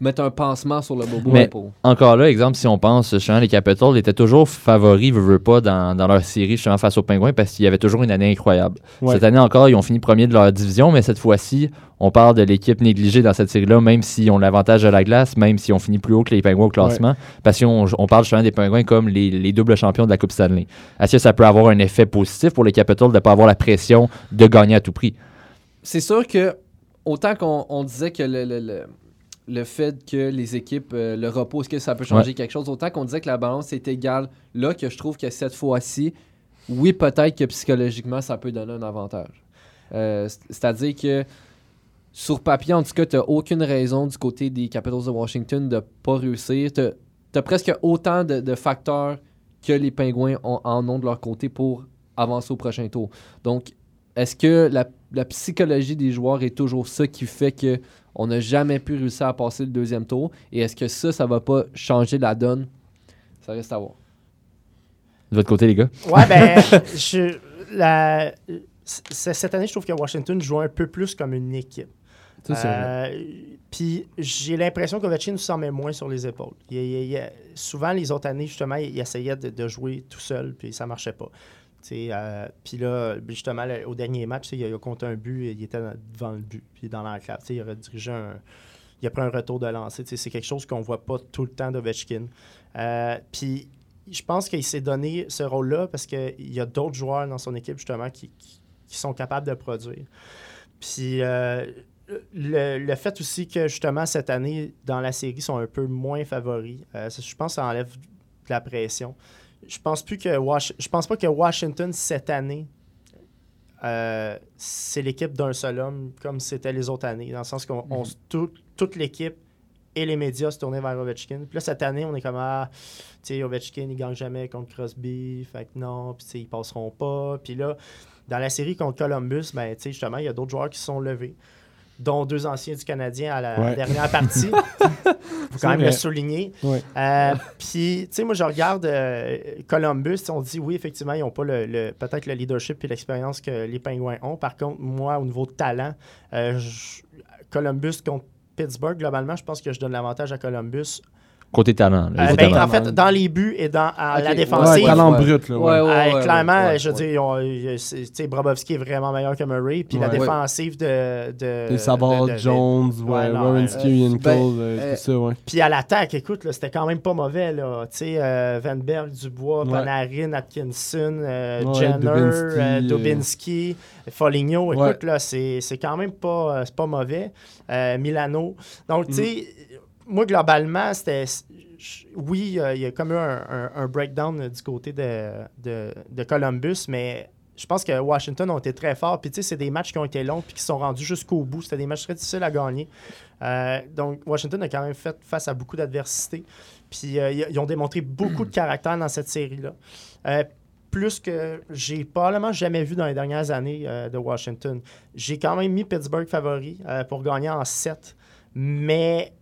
Mettre un pansement sur le bobo Mais- pour. Encore là, exemple, si on pense, justement, les Capitals étaient toujours favoris, veux, veux pas, dans, dans leur série, justement, face aux Pingouins, parce qu'il y avait toujours une année incroyable. Ouais. Cette année encore, ils ont fini premier de leur division, mais cette fois-ci, on parle de l'équipe négligée dans cette série-là, même s'ils ont l'avantage de la glace, même s'ils ont fini plus haut que les Pingouins au classement, parce qu'on on parle justement des Pingouins comme les, les doubles champions de la Coupe Stanley. Est-ce que ça peut avoir un effet positif pour les Capitals de ne pas avoir la pression de gagner à tout prix? C'est sûr que autant qu'on on disait que le, le- le- le fait que les équipes, euh, le repos, est-ce que ça peut changer quelque chose, autant qu'on disait que la balance est égale, là que je trouve que cette fois-ci, oui, peut-être que psychologiquement, ça peut donner un avantage. Euh, C'est-à-dire que sur papier, en tout cas, tu n'as aucune raison du côté des Capitals de Washington de ne pas réussir. Tu as, presque autant de, de facteurs que les Pingouins ont- en ont de leur côté pour avancer au prochain tour. Donc, est-ce que la, la psychologie des joueurs est toujours ça qui fait que on n'a jamais pu réussir à passer le deuxième tour? Et est-ce que ça, ça va pas changer la donne? Ça reste à voir. De votre côté, les gars? Ouais, ben, (laughs) je, la, c- cette année, je trouve que Washington joue un peu plus comme une équipe. Euh, Puis j'ai l'impression qu'Ovechkin s'en met moins sur les épaules. Il- il- il- souvent, les autres années, justement, il, il essayait de, de jouer tout seul, puis ça marchait pas. Euh, puis là, justement, au dernier match, il a, compté un but, et il était devant le but, puis dans l'enclave. Il aurait dirigé un. Il a pris un retour de lancer. C'est quelque chose qu'on voit pas tout le temps d'Ovechkin. Euh, puis je pense qu'il s'est donné ce rôle-là parce qu'il y a d'autres joueurs dans son équipe, justement, qui, sont capables de produire. Puis euh, le, fait aussi que, justement, cette année, dans la série, ils sont un peu moins favoris, je pense que ça enlève de la pression. Je pense plus que Wash- je pense pas que Washington, cette année, euh, c'est l'équipe d'un seul homme, comme c'était les autres années, dans le sens qu'on tout- toute l'équipe et les médias se tournaient vers Ovechkin. Puis là, cette année, on est comme, ah, tu sais, Ovechkin, il gagne jamais contre Crosby, fait que non, puis tu sais, ils passeront pas. Puis là, dans la série contre Columbus, ben, tu sais, justement, il y a d'autres joueurs qui se sont levés, dont deux anciens du Canadien à la Ouais. dernière partie. (laughs) faut quand même vrai. le souligner. Ouais. Euh, Puis, tu sais, moi, je regarde euh, Columbus, on dit oui, effectivement, ils n'ont pas le, le- peut-être le leadership et l'expérience que les Pingouins ont. Par contre, moi, au niveau de talent, euh, Columbus contre Pittsburgh, globalement, je pense que je donne l'avantage à Columbus. Côté talent. là, Euh, côté ben, talent. en fait, dans les buts et dans à la défensive. Ouais, talent brut, là. Ouais, ouais. ouais. Euh, clairement, ouais, je veux ouais. dire, euh, Brobovski est vraiment meilleur que Murray. Puis la défensive de. de Les Savard, de- de- de- Jones, ouais, euh, Yankel, ben, euh, euh, tout ça, ouais. Puis à l'attaque, écoute, là, c'était quand même pas mauvais. Là. Tu sais, euh, Van Berg, Dubois, Ouais. Panarin, Atkinson, euh, Ouais, Jenner, Dubinsky, euh, euh, Dubinsky, Foligno. Ouais. Écoute, là, c'est c'est quand même pas, euh, c'est pas mauvais. Euh, Milano. Donc, tu sais, moi, globalement, c'était. Oui, euh, il y a comme eu un, un- breakdown euh, du côté de, de, de Columbus, mais je pense que Washington ont été très forts. Puis, tu sais, c'est des matchs qui ont été longs puis qui sont rendus jusqu'au bout. C'était des matchs très difficiles à gagner. Euh, donc, Washington a quand même fait face à beaucoup d'adversité. Puis, ils ont démontré beaucoup de caractère dans cette série-là. Plus que j'ai probablement jamais vu dans les dernières années de Washington. J'ai quand même mis Pittsburgh favori pour gagner en 7. Mais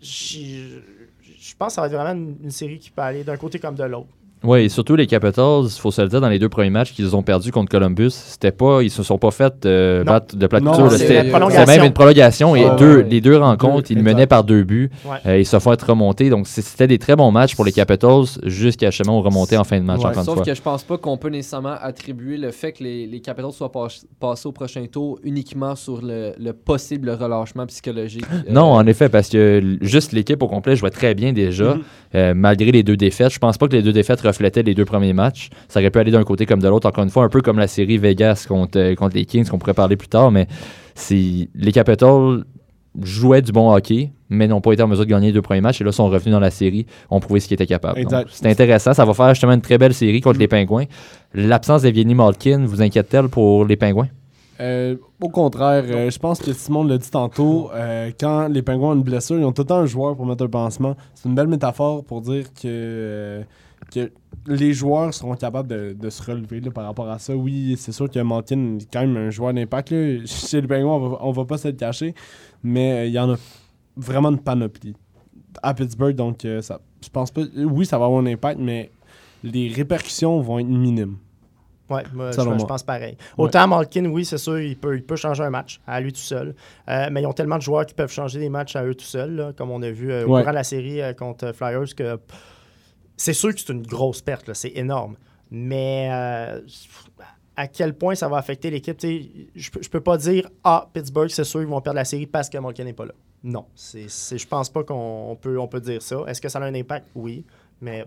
je pense que ça va être vraiment une, une série qui peut aller d'un côté comme de l'autre. Oui, et surtout les Capitals, il faut se le dire, dans les deux premiers matchs qu'ils ont perdus contre Columbus, c'était pas, ils se sont pas fait euh, battre de plat de Non, couture, là. c'est C'était même une prolongation et Ouais, deux, ouais. les deux rencontres, Deux, ils exact. menaient par deux buts. Ouais. Euh, ils se font être remontés. Donc, c'était des très bons matchs pour les Capitals jusqu'à justement remonter en fin de match, Ouais. une Sauf fois. que je pense pas qu'on peut nécessairement attribuer le fait que les, les Capitals soient pas- passés au prochain tour uniquement sur le, le possible relâchement psychologique. Euh, Non, en effet, parce que juste l'équipe au complet jouait très bien déjà, Mhm. euh, malgré les deux défaites. Je pense pas que les deux défaites reflétaient les deux premiers matchs. Ça aurait pu aller d'un côté comme de l'autre, encore une fois, un peu comme la série Vegas contre, euh, contre les Kings, qu'on pourrait parler plus tard, mais les Capitals jouaient du bon hockey, mais n'ont pas été en mesure de gagner les deux premiers matchs, et là, sont revenus dans la série, ont prouvé ce qu'ils étaient capables. C'est intéressant, ça va faire justement une très belle série contre les Pingouins. L'absence d'Evgeny Malkin vous inquiète-t-elle pour les Pingouins? Euh, au contraire, euh, je pense que Simon l'a dit tantôt, euh, quand les Pingouins ont une blessure, ils ont tout le temps un joueur pour mettre un pansement. C'est une belle métaphore pour dire que, que les joueurs seront capables de, de se relever là, par rapport à ça. Oui, c'est sûr que Malkin est quand même un joueur d'impact. Chez les Pingouins, on va, on va pas se le cacher, mais euh, il y en a vraiment une panoplie à Pittsburgh. Donc, euh, ça, je pense pas. Oui, ça va avoir un impact, mais les répercussions vont être minimes. Ouais, moi, je, pense pareil. Ouais. Autant Malkin, oui, c'est sûr, il peut, il peut changer un match à lui tout seul. Euh, mais ils ont tellement de joueurs qui peuvent changer des matchs à eux tout seuls, là, comme on a vu euh, au Ouais. courant de la série euh, contre Flyers, que c'est sûr que c'est une grosse perte, c'est énorme. Mais euh, à quel point ça va affecter l'équipe, je je peux pas dire Ah, Pittsburgh, c'est sûr, ils vont perdre la série parce que Malkin n'est pas là. Non, je pense pas qu'on on peut, dire ça. Est-ce que ça a un impact? Oui. Mais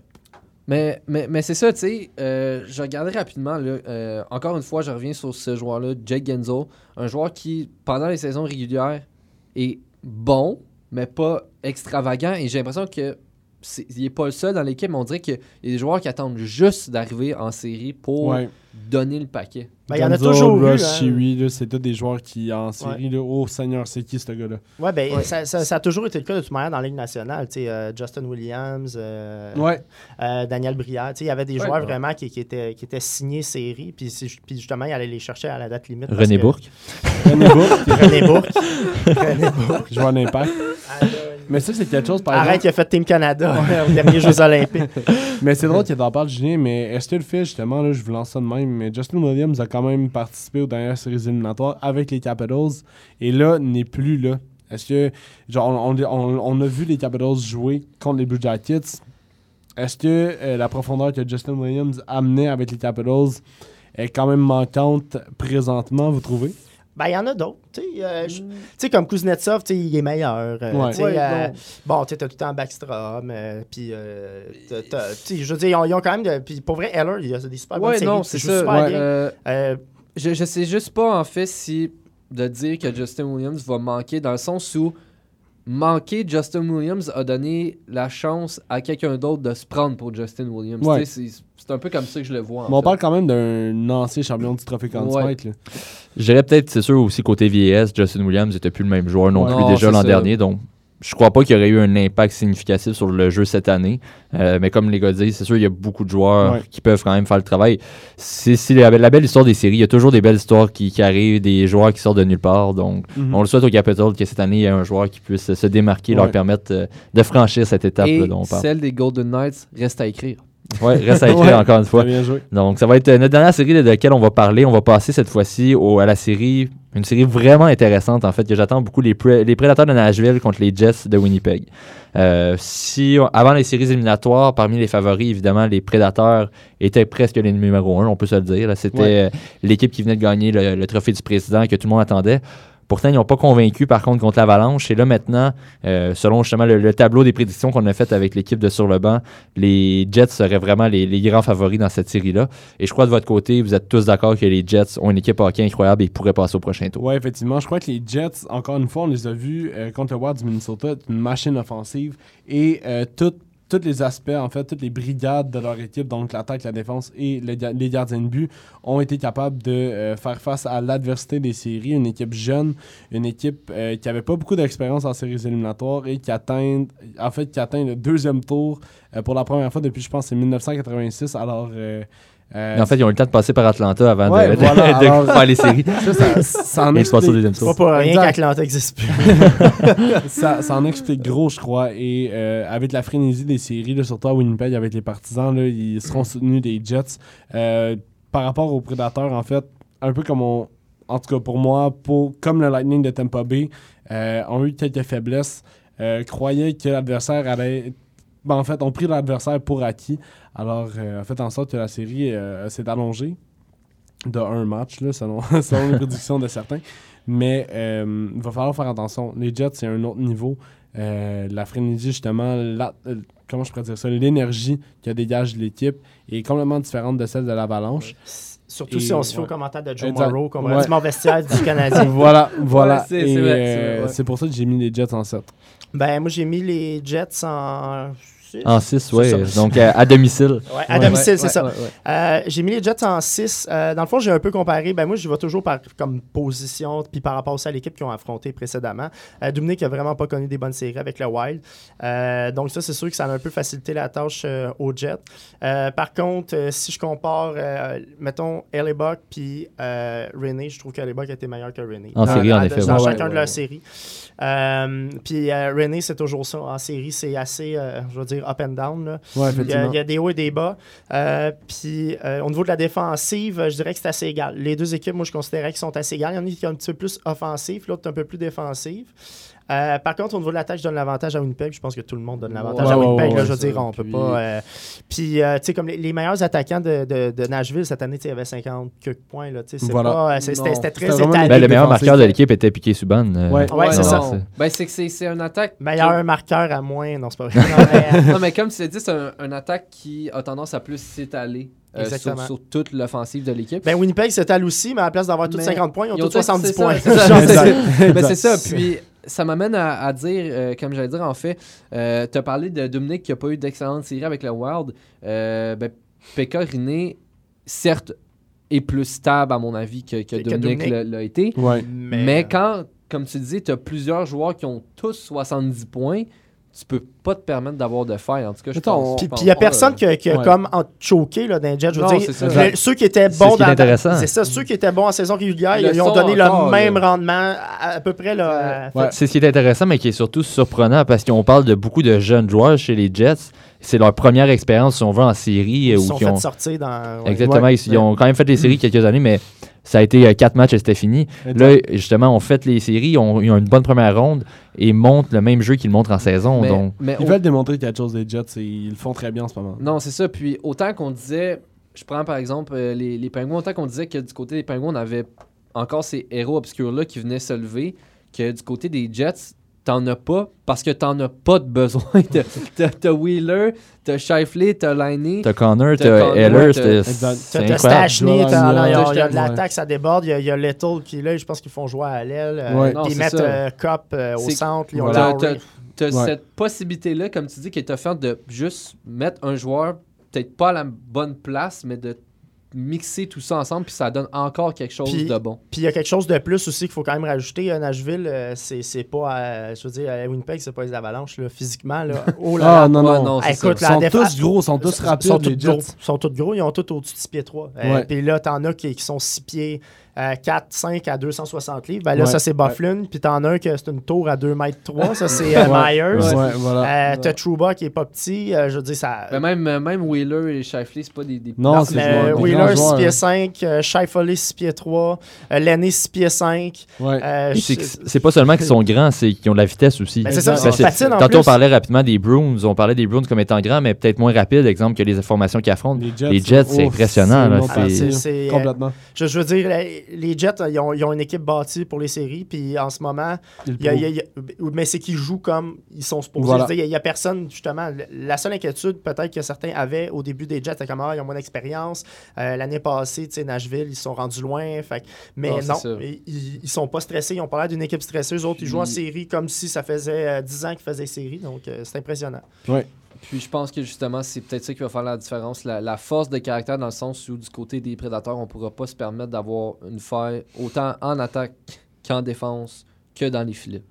Mais, mais, mais c'est ça, tu sais, euh, je regardais rapidement, là, euh, encore une fois, je reviens sur ce joueur-là, Jake Genzo, un joueur qui, pendant les saisons régulières, est bon, mais pas extravagant, et j'ai l'impression que il est pas le seul dans l'équipe, mais on dirait qu'il y a des joueurs qui attendent juste d'arriver en série pour Ouais. donner le paquet. ben, il y en a toujours eu. Rush, hein. C'est tous des joueurs qui, en série, là, oh Seigneur, c'est qui ce gars-là? Ouais, ben, Ouais. Ça, ça- ça a toujours été le cas de toute manière dans la Ligue nationale. Tu sais, euh, Justin Williams, euh, Ouais. euh, Daniel sais, Il y avait des Ouais, joueurs ouais. vraiment qui, qui étaient, qui étaient signés série. Puis, puis justement, ils allaient les chercher à la date limite. René que- Bourque. René Bourque, (laughs) René Bourque. (laughs) René Bourque. joueur d'impact. Mais ça, c'est quelque chose, par Arrête, exemple. il a fait Team Canada aux derniers Jeux Olympiques. (laughs) Mais c'est drôle que t'en parles, Julien, mais est-ce que le fait, justement, là, je vous lance ça de même, mais Justin Williams a quand même participé aux dernières séries éliminatoires avec les Capitals, et là, n'est plus là. Est-ce que, genre, on, on- on- on a vu les Capitals jouer contre les Blue Jackets. Est-ce que euh, la profondeur que Justin Williams amenait avec les Capitals est quand même manquante présentement, vous trouvez? Ben, il y en a d'autres. Tu sais, euh, sais, comme Kuznetsov, tu sais, il est meilleur. euh, Ouais. Ouais, euh, bon, tu sais, t'as tout le temps Backstrom. euh, puis, euh, je veux dire, ils ont, ils ont quand même. de- Puis pour vrai, Heller, il y a des super bonnes Ouais, séries, non, c'est super Ouais, bien. euh, Euh, je, je sais juste pas, en fait, si de dire que Justin Williams va manquer, dans le sens où manquer Justin Williams a donné la chance à quelqu'un d'autre de se prendre pour Justin Williams. Ouais. Tu sais, C'est un peu comme ça que je le vois. Mais on fait. parle quand même d'un ancien champion du trophée Conn Ouais. Dirais peut-être, c'est sûr, aussi côté vieillesse, Justin Williams n'était plus le même joueur non Ouais. plus Non, déjà l'an dernier. Donc, je crois pas qu'il y aurait eu un impact significatif sur le jeu cette année. Euh, mais comme les gars disent, c'est sûr, il y a beaucoup de joueurs Ouais. qui peuvent quand même faire le travail. C'est la, la belle histoire des séries. Il y a toujours des belles histoires qui, qui arrivent, des joueurs qui sortent de nulle part. Donc, Mhm. on le souhaite au Capitals que cette année, il y ait un joueur qui puisse se démarquer, Ouais. leur permettre euh, de franchir cette étape Et dont on parle. celle des Golden Knights reste à écrire. Ouais, reste à écrire (laughs) Ouais. encore une fois. Bien joué. Donc, ça va être euh, notre dernière série de laquelle on va parler. On va passer cette fois-ci à la série, une série vraiment intéressante en fait, que j'attends beaucoup, les, Pre- les Prédateurs de Nashville contre les Jets de Winnipeg. Euh, si, on- avant les séries éliminatoires, parmi les favoris, évidemment, les Prédateurs étaient presque les numéro un, on peut se le dire. C'était Ouais. euh, l'équipe qui venait de gagner le, le trophée du président que tout le monde attendait. Pourtant, ils n'ont pas convaincu, par contre, contre l'Avalanche. Et là, maintenant, euh, selon justement le, le tableau des prédictions qu'on a fait avec l'équipe de Sur le banc, les Jets seraient vraiment les, grands favoris dans cette série-là. Et je crois de votre côté, vous êtes tous d'accord que les Jets ont une équipe hockey incroyable et ils pourraient passer au prochain tour. Ouais, effectivement. Je crois que les Jets, encore une fois, on les a vus euh, contre le Wild du Minnesota, une machine offensive. Et euh, tous les aspects, en fait, toutes les brigades de leur équipe, donc l'attaque, la défense et les gardiens de but, ont été capables de euh, faire face à l'adversité des séries. Une équipe jeune, une équipe euh, qui avait pas beaucoup d'expérience en séries éliminatoires et qui atteint, en fait, qui atteint le deuxième tour euh, pour la première fois depuis, je pense, c'est 1986. Alors. Euh, Mais en fait, ils ont eu le temps de passer par Atlanta avant de- Ouais, de, voilà, (laughs) de alors- faire les séries. (laughs) ça, ça, ça en Et au explique- deuxième tour. pas rien qu'Atlanta n'existe plus. (laughs) ça, ça en explique gros, je crois. Et euh, avec la frénésie des séries, là, surtout à Winnipeg, avec les partisans, là, ils seront soutenus des Jets. Euh, par rapport aux Prédateurs, en fait, un peu comme on. En tout cas, pour moi, pour, comme le Lightning de Tampa Bay, euh, ont eu quelques faiblesses. Euh, croyaient que l'adversaire allait. Ben, en fait, ont pris l'adversaire pour acquis. Alors, euh, a fait en sorte que la série euh, s'est allongée de un match, là, selon, (laughs) selon les prédictions de certains. Mais euh, il va falloir faire attention. Les Jets, c'est un autre niveau. Euh, la frénésie, justement, la- euh, comment je pourrais dire ça, l'énergie que dégage l'équipe est complètement différente de celle de l'Avalanche. Surtout Et- si on se fie ouais. au commentaire de Joe Exact. Morrow, comme Ouais. vestiaire du Canadien. (laughs) voilà, voilà. Euh, ouais. c'est pour ça que j'ai mis les Jets en 7. Ben, moi, j'ai mis les Jets en. En 6, C'est oui. Donc, à, à domicile. (laughs) Ouais, à Ouais. domicile, Ouais, c'est ouais, ça. ouais, ouais. Euh, j'ai mis les Jets en 6. dans le fond, j'ai un peu comparé. Ben moi, je vais toujours par comme position, puis par rapport aussi à l'équipe qu'ils ont affronté précédemment. Euh, Dominique n'a vraiment pas connu des bonnes séries avec le Wild. Euh, donc ça, c'est sûr que ça a un peu facilité la tâche euh, aux Jets. Euh, par contre, euh, si je compare, euh, mettons, Hellebuck puis euh, René, je trouve qu'Hellebuck a été meilleur que René. En Dans- série, en dans- effet, Dans ouais. chacun Ouais, de ouais. leurs séries. Euh, puis euh, René, c'est toujours ça. En série, c'est assez, euh, je veux dire up and down. là. Ouais, Il y, a, effectivement. il y a des hauts et des bas. Euh, puis euh, au niveau de la défensive, je dirais que c'est assez égal. Les deux équipes, moi, je considérais qu'ils sont assez égales. Il y en a qui sont un petit peu plus offensif, l'autre un peu plus défensive. Euh, par contre, au niveau de l'attaque, je donne l'avantage à Winnipeg. Je pense que tout le monde donne l'avantage à Winnipeg. ouais, là, je veux dire, on peut Puis- pas. euh, Puis, euh, tu sais, comme les, les meilleurs attaquants de, de- de Nashville cette année, il y avait 50 quelques points. Là, tu sais, c'est Voilà. pas, c'est- c'était très étalé. Ben, le meilleur marqueur de l'équipe était Piqué Subban. euh, Ouais. Ouais, c'est ça. Ben, c'est que c'est c'est une attaque. Meilleur marqueur à moins. Non, c'est pas vrai. (laughs) Non, mais, non, mais comme tu l'as dit, c'est un, attaque qui a tendance à plus s'étaler euh, sur, toute l'offensive de l'équipe. Ben, Winnipeg s'étale aussi, mais à la place d'avoir tous Mais 50 points, ils ont tous tous- 70 c'est ça, points. c'est ça, Genre, (laughs) c'est ça. Ben, c'est ça. Puis ça m'amène à, à dire, euh, comme j'allais dire en fait, euh, tu as parlé de Dominique qui n'a pas eu d'excellente série avec le Wild. Euh, ben, certes, est plus stable à mon avis que, que Que- que Dominique Dominique. l'a- été. Ouais. Mais, quand, comme tu disais, tu as plusieurs joueurs qui ont tous 70 points, tu peux pas te permettre d'avoir de failles. En tout cas, je pense. Puis il n'y a personne qui a, qui a Ouais. comme en choqué là, dans les Jets. Je veux Non, dire, le- ceux qui étaient C'est bons dans. C'est ça, ceux qui étaient bons en saison régulière, Ils le ils ont donné encore, le même là. rendement à, à peu près. Là, Ouais. C'est ce qui est intéressant, mais qui est surtout surprenant parce qu'on parle de beaucoup de jeunes joueurs chez les Jets. C'est leur première expérience, si on veut, en série. Ils euh, où sont qui fait ont... sortir dans. ouais. Exactement. Ouais. Ils, ils ont quand même fait des séries quelques années, mais ça a été euh, quatre matchs et c'était fini. Là, justement, on fait les séries, on, ils ont une bonne première ronde et montrent le même jeu qu'ils montrent en saison. Mais, donc, mais Ils au- veulent démontrer quelque chose des Jets et ils le font très bien en ce moment. Non, c'est ça. Puis autant qu'on disait, je prends par exemple euh, les, les Pingouins, autant qu'on disait que du côté des Pingouins, on avait encore ces héros obscurs-là qui venaient se lever, que du côté des Jets, t'en as pas parce que t'en as pas de besoin. (laughs) T'as- Wheeler, t'as Shifley, t'as Liney. t'as Connor, T'as Heller, t'as-. Stachny, il y a- de l'attaque, ça déborde. Il y a, il y a Little qui, là, je pense qu'ils font jouer à l'aile. euh, puis ils mettent ça. euh, euh, au centre. Ils ont. T'as cette possibilité-là, comme tu dis, qui est offerte de juste mettre un joueur, peut-être pas à la bonne place, mais de mixer tout ça ensemble, puis ça donne encore quelque chose Puis- de bon. Puis il y a quelque chose de plus aussi qu'il faut quand même rajouter. À Nashville, euh, c'est c'est pas. euh, je veux dire, à Winnipeg, c'est pas les avalanches, là, physiquement. Là. Oh là là. Ah non, Ouais, non. non, c'est écoute, ça. la Ils sont tous gros, ils sont tous rapides, sont les tous gros. Jets. sont tous gros, ils ont tous au-dessus de 6 pieds 3. Ouais. Puis là, t'en as qui, qui sont 6 pieds euh, 4, 5 à 260 livres. Ben là, Ouais. ça, c'est Bufflin. Puis t'en as un que c'est une tour à 2 mètres 3. Ça, c'est euh. Myers. Ouais, voilà. Euh, T'as Trouba qui est pas petit. euh, je veux dire, ça. Ben, même, même Wheeler et Shifley, c'est pas des, des Non, c'est des Wheeler, grands 6 joueurs, pieds hein. 5, euh, Shifley, 6 pieds 3, euh, Lenny, 6 pieds 5. Ouais. Euh, c'est pas seulement qu'ils sont grands, c'est qu'ils ont de la vitesse aussi. Ben, c'est ça, en Tantôt, on parlait rapidement des Bruins. On parlait des Bruins comme étant grands, mais peut-être moins rapides, exemple, que les formations qu'ils affrontent. Les Jets, c'est impressionnant, c'est Ah, Complètement. Je veux dire, les Jets, ils ont, ils ont une équipe bâtie pour les séries, puis en ce moment, Ils le il y a- prouvent. il y a- il y a- mais c'est qu'ils jouent comme ils sont supposés. Voilà. Dire, Il n'y a, personne, justement. La seule inquiétude, peut-être que certains avaient au début des Jets, c'est comme ah, ils ont moins d'expérience. Euh, L'année passée, tu sais, Nashville, ils sont rendus loin. Fait, mais Ah, non, ils, ils- sont pas stressés. Ils ont pas l'air d'une équipe stressée. Eux autres, ils jouent en série comme si ça faisait euh, 10 ans qu'ils faisaient série. Donc, euh, c'est impressionnant. Puis je pense que justement, c'est peut-être ça qui va faire la différence. La, la force de caractère dans le sens où du côté des prédateurs, on pourra pas se permettre d'avoir une faille autant en attaque qu'en défense que dans les filets.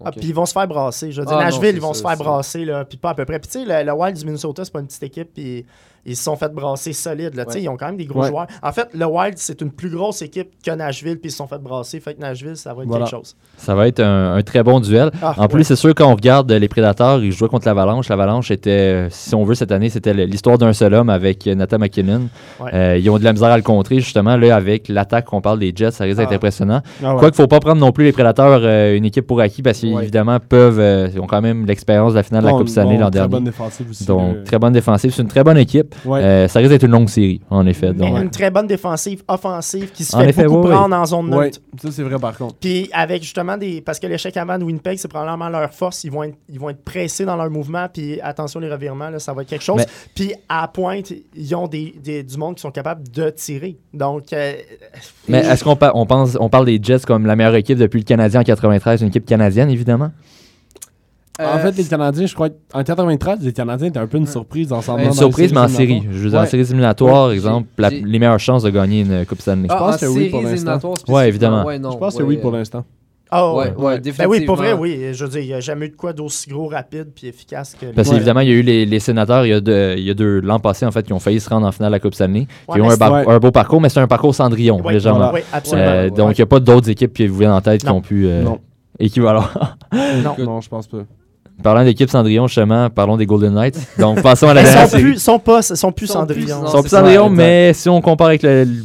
Donc, Ah, puis ils vont se faire brasser. Je veux dire, Ah, Nashville, ils vont ça, se faire brasser, là, puis pas à peu près. Puis tu sais, le, le Wild du Minnesota, c'est pas une petite équipe, puis ils se sont fait brasser solide. Là, Ouais. Ils ont quand même des gros Ouais. joueurs. En fait, le Wild, c'est une plus grosse équipe que Nashville, puis ils se sont fait brasser. Fait que Nashville, ça va être Voilà. quelque chose. Ça va être un, un très bon duel. Ah, En plus, c'est sûr, quand on regarde les Prédateurs, ils jouaient contre l'Avalanche. L'Avalanche était, si on veut, cette année, c'était l'histoire d'un seul homme avec Nathan McKinnon. Euh, ils ont de la misère à le contrer, justement. Là, avec l'attaque qu'on parle des Jets, ça risque d'être Ah. impressionnant. Ah ouais. Quoi qu'il ne faut pas prendre non plus les Prédateurs euh, une équipe pour acquis parce qu'ils, évidemment, peuvent, euh, ils ont quand même l'expérience de la finale de la Coupe Stanley bon, l'an Très dernier. bonne défensive aussi. Donc, très bonne défensive. C'est une très bonne équipe. Ouais. Euh, ça risque d'être une longue série, en effet. Donc, une très bonne défensive, offensive, qui se En fait effet, beaucoup prendre en zone neutre. Ouais, ça c'est vrai par contre. Puis avec justement des. Parce que l'échec avant de Winnipeg, c'est probablement leur force. Ils vont être, ils vont être pressés dans leur mouvement. Puis attention, les revirements, là, ça va être quelque chose. Mais- Puis à pointe, ils ont des, des- du monde qui sont capables de tirer. Donc. euh, mais est-ce qu'on pa- on pense, on parle des Jets comme la meilleure équipe depuis le Canadien en 93, une équipe canadienne, évidemment? Euh, en fait, les Canadiens, je crois, en 93, les Canadiens étaient un peu une surprise en s'en Une surprise, mais en série. Je veux dire, en éliminatoires, Ouais, exemple, les meilleures chances de gagner une Coupe Stanley. ah, pense en que oui, pour l'instant. Ouais, évidemment. spécifiquement, ouais, non, Je pense que oui pour l'instant. Ah, Ouais, ouais. ouais, Ben oui, pour vrai, oui. Je veux dire, il n'y a jamais eu de quoi d'aussi gros, rapide puis efficace que. Parce Ouais. qu'évidemment, il y a eu les, les sénateurs il y a deux, il y a deux l'an passé, en fait, qui ont failli se rendre en finale de la Coupe Stanley, Ouais, qui ont un, un beau parcours, mais c'est un parcours Cendrillon, légèrement. Oui, absolument. Euh, Ouais, donc, il n'y a pas d'autres équipes qui vous viennent en tête qui ont pu euh, Non. (laughs) équivalent. Non. Non, je pense pas. Parlant d'équipe Cendrillon, justement, parlons des Golden Knights. Donc, passons à la Ils dernière sont série. plus, sont pas, sont plus Sont Cendrillon. plus- Ils non, sont plus Cendrillon, mais si on compare avec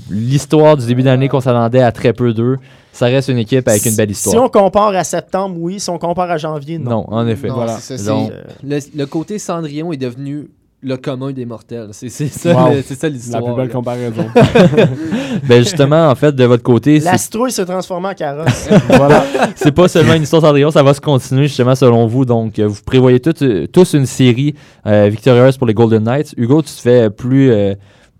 l'histoire du début d'année qu'on s'attendait à très peu d'eux, ça reste une équipe avec une belle histoire. Si on compare à septembre, oui. Si on compare à janvier, non. Non, en effet. Non, Voilà. ça, Donc, c'est- Le, le côté Cendrillon est devenu le commun des mortels. C'est ça, Wow. ça La l'histoire. plus belle là. comparaison. (laughs) ben justement, en fait, de votre côté, L'Astrouille se transforme en carrosse. (laughs) voilà. c'est pas seulement une histoire Cendrillon, ça va se continuer justement selon vous. Donc, euh, vous prévoyez euh, tous une série euh, victorieuse pour les Golden Knights. Hugo, tu te fais plus, euh,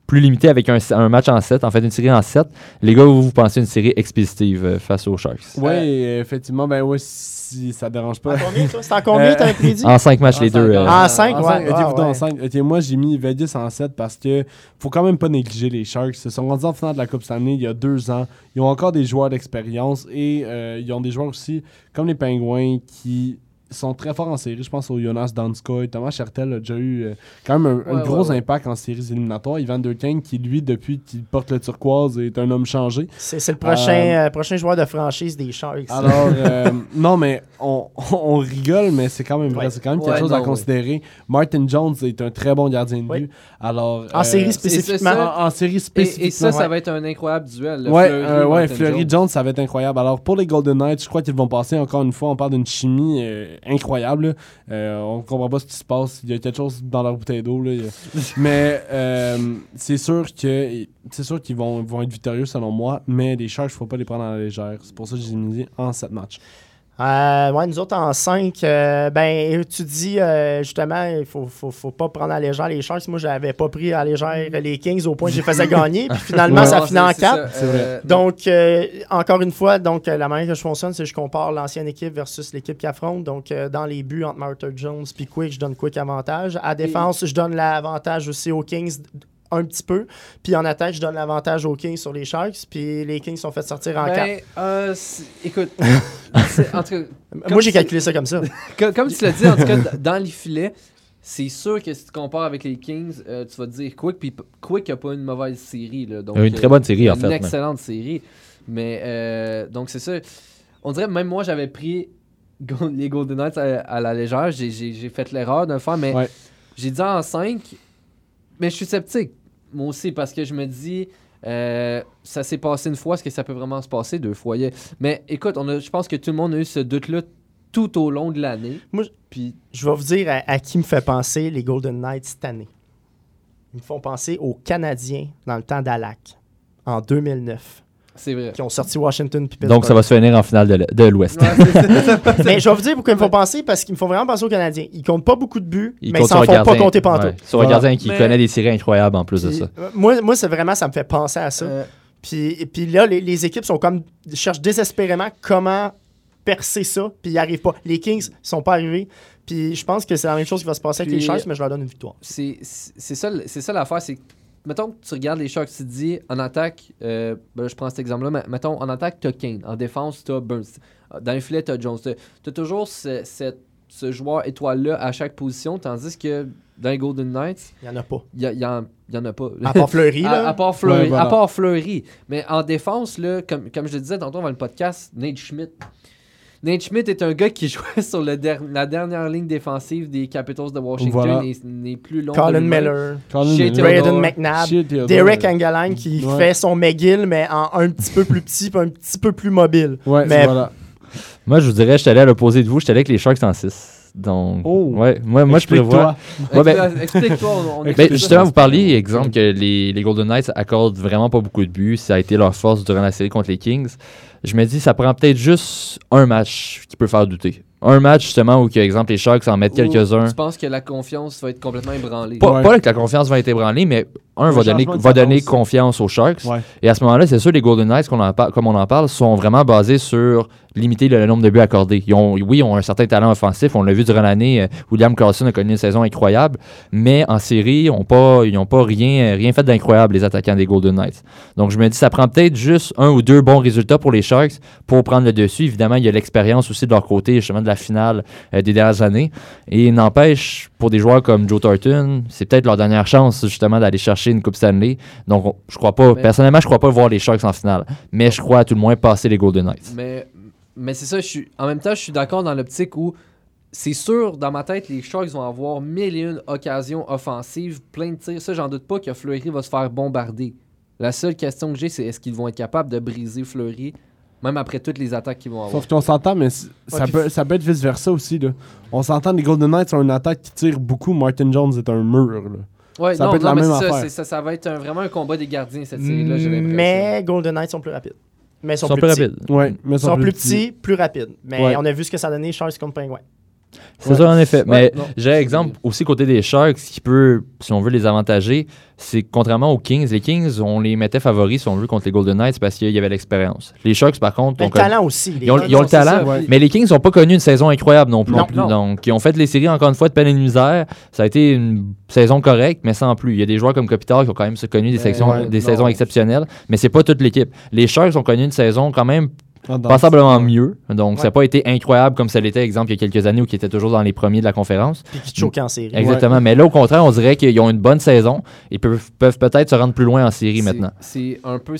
plus limité avec un, un match en 7, en fait une série en 7. Les gars, vous, vous pensez une série expéditive euh, face aux Sharks? Oui, effectivement, ben ouais, si ça dérange pas. En combien, toi? C'est en combien, Euh, t'as prédit? En 5 matchs, En les cinq, deux. euh, en En 5, en ouais. cinq, Ok, ouais, vous ouais. en cinq. Ok, moi j'ai mis Vegas en 7 parce que faut quand même pas négliger les Sharks. Ils sont rendus en finale de la Coupe Stanley il y a deux ans. Ils ont encore des joueurs d'expérience et euh, ils ont des joueurs aussi comme les Pingouins qui sont très forts en série. Je pense au Jonas Donskoy. Thomas Chertel a déjà eu euh, quand même un, gros ouais, ouais. impact en séries éliminatoires. Ivan Durkin qui lui depuis qu'il porte le turquoise est un homme changé. C'est c'est le prochain, Euh, euh, prochain joueur de franchise des Sharks. Alors, (laughs) euh, non, mais on, (laughs) on rigole, mais c'est quand même vrai. C'est quand même quelque Ouais, chose non, à ouais. considérer. Martin Jones est un très bon gardien de but. Alors, en euh, série spécifiquement. ça. en, en série spécifiquement. et ça, ça ouais. va être un incroyable duel. le Ouais, Fleury, euh, ouais, Martin Fleury Jones. Jones. ça va être incroyable. Alors, pour les Golden Knights, je crois qu'ils vont passer encore une fois. On parle d'une chimie euh, incroyable. là. Euh, on comprend pas ce qui se passe. Il y a quelque chose dans leur bouteille d'eau. (laughs) mais euh, c'est sûr que c'est sûr qu'ils vont, vont être victorieux selon moi. Mais les Sharks, il faut pas les prendre à la légère. C'est pour ça que j'ai mis en 7 matchs. Euh, ouais, nous autres en 5, ben, tu dis euh, justement, il faut, faut, faut pas prendre à légère les Sharks. Moi, j'avais pas pris à légère les Kings au point que je les faisais (laughs) gagner. Puis finalement, Ouais. ça finit en c'est- c'est 4. ça, C'est vrai. euh, Donc, euh, encore une fois, donc, euh, la manière que je fonctionne, c'est que je compare l'ancienne équipe versus l'équipe qui affronte. Donc, euh, dans les buts entre Martin Jones et Quick, je donne Quick avantage. À défense, je donne l'avantage aussi aux Kings un petit peu. Puis en attaque, je donne l'avantage aux Kings sur les Sharks. Puis les Kings sont fait sortir en 4. ben, euh, c'est- écoute, (laughs) en tout cas, Moi, j'ai calculé ça comme ça. (laughs) comme, comme tu l'as dit, en tout cas, dans les filets, c'est sûr que si tu compares avec les Kings, euh, tu vas te dire Quick. Puis Quick n'a pas une mauvaise série. Là, donc, Il y a une euh, très bonne série, en une fait. mais- excellente série. Mais euh, donc, c'est ça. On dirait, même moi, j'avais pris les Golden Knights à, à la légère. J'ai- fait l'erreur de le faire, mais Ouais. j'ai dit en 5. Mais je suis sceptique, moi aussi, parce que je me dis. euh, ça s'est passé une fois, est-ce que ça peut vraiment se passer deux fois? Mais écoute, on a, je pense que tout le monde a eu ce doute-là tout au long de l'année. Moi, Puis Je vais vous dire à, qui me fait penser les Golden Knights cette année. Ils me font penser aux Canadiens dans le temps d'Alak, en 2009, c'est vrai. qui ont sorti Washington puis Donc, ça va se finir en finale de l'Ouest. Ouais. (laughs) Mais je vais vous dire pourquoi ils me font penser, parce qu'ils me font vraiment penser aux Canadiens. Ils comptent pas beaucoup de buts, Il mais ils s'en font pas compter pantoute. ouais, sur un Voilà. gardien qui Mais- connaît des séries incroyables en plus de ça. euh, Moi, moi c'est vraiment, ça me fait penser à ça. Euh, Puis, et puis là, les, les équipes sont comme cherchent désespérément comment percer ça, puis ils n'y arrivent pas. Les Kings sont pas arrivés. Puis je pense que c'est la même chose qui va se passer avec les Sharks, mais je leur donne une victoire. c'est c'est ça, ça l'affaire, c'est que, mettons que tu regardes les Sharks, tu te dis en attaque, euh, ben là, je prends cet exemple-là, mais mettons en attaque, t'as Kane, en défense, t'as Burns, dans les filets, t'as Jones, t'as t'as toujours ce, cette- ce joueur étoile-là à chaque position, tandis que dans les Golden Knights, Il n'y en a pas. il y, y en, il y en a pas. À part Fleury, (laughs) À, là. à part Fleury, Ouais, voilà. à part Fleury. Mais en défense, là, comme, comme je le disais tantôt dans le podcast, Nate Schmidt. Nate Schmidt est un gars qui jouait (laughs) sur le der- la dernière ligne défensive des Capitals de Washington Voilà. et n'est plus long. Colin. Miller. Braden McNabb. Derek Engelin qui Ouais. fait son McGill, mais en un petit peu plus petit, un petit peu plus mobile. Ouais, Mais- voilà. Moi, je vous dirais, je suis allé à l'opposé de vous. Je suis allé avec les Sharks en 6. Donc, Oh. ouais, moi, moi je prévois. Ouais, ben- Expli- Explique-toi, Ben, ça. justement, vous parliez, exemple, que les, les Golden Knights accordent vraiment pas beaucoup de buts. Ça a été leur force durant la série contre les Kings. Je me dis, ça prend peut-être juste un match qui peut faire douter. Un match, justement, où, que, exemple, les Sharks en mettent quelques-uns. Tu penses que la confiance va être complètement ébranlée? Pas, Ouais. pas que la confiance va être ébranlée, mais un va donner, va donner confiance aux Sharks. Ouais. Et à ce moment-là, c'est sûr, les Golden Knights, en par- comme on en parle, sont vraiment basés sur limiter le, le nombre de buts accordés. Ils ont, oui, ils ont un certain talent offensif. On l'a vu durant l'année. euh, William Carlson a connu une saison incroyable. Mais en série, ils n'ont pas, ils ont pas rien, rien fait d'incroyable, les attaquants des Golden Knights. Donc, je me dis, ça prend peut-être juste un ou deux bons résultats pour les Sharks pour prendre le dessus. Évidemment, il y a l'expérience aussi de leur côté, justement, de la finale euh, des dernières années. Et n'empêche, pour des joueurs comme Joe Thornton, c'est peut-être leur dernière chance, justement, d'aller chercher une Coupe Stanley. Donc, on- je crois pas, Mais- personnellement, je crois pas voir les Sharks en finale. Mais je crois à tout le moins passer les Golden Knights. Mais, mais c'est ça, je suis, en même temps, je suis d'accord dans l'optique où c'est sûr, dans ma tête, les Sharks vont avoir mille et une occasions offensives, plein de tirs. Ça, j'en doute pas que Fleury va se faire bombarder. La seule question que j'ai, c'est est-ce qu'ils vont être capables de briser Fleury, même après toutes les attaques qu'ils vont avoir? Sauf qu'on s'entend, mais ça, peut, ça peut être vice-versa aussi. Là. On s'entend, les Golden Knights ont une attaque qui tire beaucoup. Martin Jones est un mur. Là. Ouais, ça non, peut être non, la mais même ça, affaire. ça, ça va être un- vraiment un combat des gardiens, cette série-là, j'ai l'impression. Mais Golden Knights sont plus rapides. Mais ils sont, sont plus, plus petits. rapides. Ouais, mais Ils sont plus petits, plus rapides. Mais Ouais. on a vu ce que ça donné Sharks contre Penguins. C'est Ouais. ça, en effet. Ouais, mais j'ai exemple aussi côté des Sharks qui peut, si on veut les avantager, c'est que contrairement aux Kings, les Kings, on les mettait favoris, si on veut, contre les Golden Knights parce qu'il y avait l'expérience. Les Sharks, par contre, Mais ont le talent aussi. les Ils ont, gars. ils ont le talent, ça, ouais. puis- mais les Kings n'ont pas connu une saison incroyable non plus. Non, non. Donc, ils ont fait les séries encore une fois de peine et de misère. Ça a été une saison correcte, mais sans plus. Il y a des joueurs comme Kopitar qui ont quand même connu des, Mais sections- ouais, des non. saisons exceptionnelles, mais c'est pas toute l'équipe. Les Sharks ont connu une saison quand même Ah, passablement mieux. Donc, ça n'a pas été incroyable comme ça l'était, exemple, il y a quelques années où ils étaient toujours dans les premiers de la conférence. Puis qui choquent en série. Exactement. Mais là, au contraire, on dirait qu'ils ont une bonne saison et peuvent, peuvent peut-être se rendre plus loin en série maintenant. C'est un peu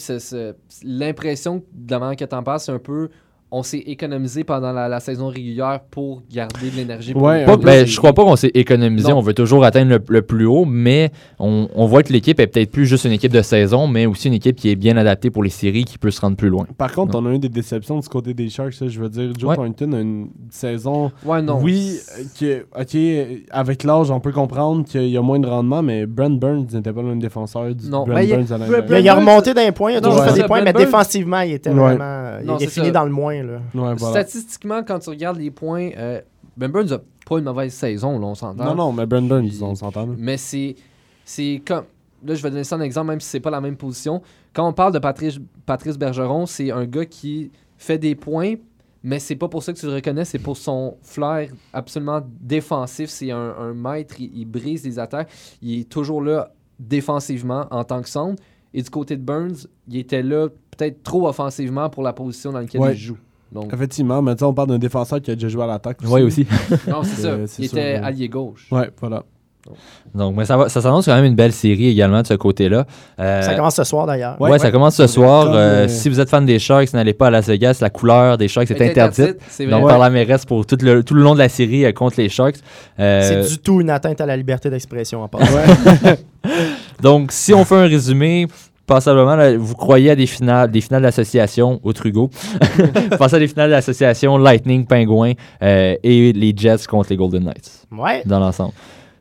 l'impression de la manière que t'en parles, c'est un peu on s'est économisé pendant la, la saison régulière pour garder de l'énergie. pour Ouais, Pas- ben, je crois pas qu'on s'est économisé. Non. On veut toujours atteindre le, le plus haut, mais on, on voit que l'équipe est peut-être plus juste une équipe de saison, mais aussi une équipe qui est bien adaptée pour les séries, qui peut se rendre plus loin. Par contre, on a eu des déceptions du côté des Sharks. je veux dire, Joe Ouais. Thornton a une saison. Ouais, non. Oui, que, ok, avec l'âge, on peut comprendre qu'il y a moins de rendement, mais Brent Burns n'était pas le même défenseur du Non, Brent mais il a- Burns à Brent-. Il a Burns- remonté d'un point, il a toujours ouais. fait des points, mais Burns- défensivement, il était Ouais. vraiment. Non, il est fini ça. dans le moins. Là. Ouais, voilà. Statistiquement, quand tu regardes les points, euh, Ben Burns a pas une mauvaise saison, là, on s'entend. Non, non, mais Brent Burns, on s'entend. Mais c'est c'est comme. Là, je vais donner ça un exemple, même si c'est pas la même position. Quand on parle de Patrice, Patrice Bergeron, c'est un gars qui fait des points, mais c'est pas pour ça que tu le reconnais, c'est pour son flair absolument défensif. C'est un, un maître, il, il brise les attaques. Il est toujours là défensivement en tant que centre. Et du côté de Burns, il était là peut-être trop offensivement pour la position dans laquelle Ouais. il joue. Donc, Effectivement, mais tu sais, on parle d'un défenseur qui a déjà joué à l'attaque. Oui, aussi. non, c'est (laughs) ça. Euh, c'est Il sûr, était ouais. allié gauche. Ouais, voilà. Donc, mais ça, va- ça s'annonce quand même une belle série également de ce côté-là. Euh, Ça commence ce soir d'ailleurs. Ouais, Ouais, ça ouais. commence ce soir. Euh, euh, Si vous êtes fan des Sharks, n'allez pas à Las Vegas. La couleur des Sharks est Elle interdite. C'est vrai. Donc, par la mairesse pour tout le, tout le long de la série euh, contre les Sharks. Euh, C'est du tout une atteinte à la liberté d'expression en (laughs) passant. (laughs) Donc, si on fait un résumé, passablement, là, vous croyez à des finales, des finales d'association au Trugo. (laughs) pensez à des finales d'association Lightning, Pingouin euh, et les Jets contre les Golden Knights Ouais. dans l'ensemble.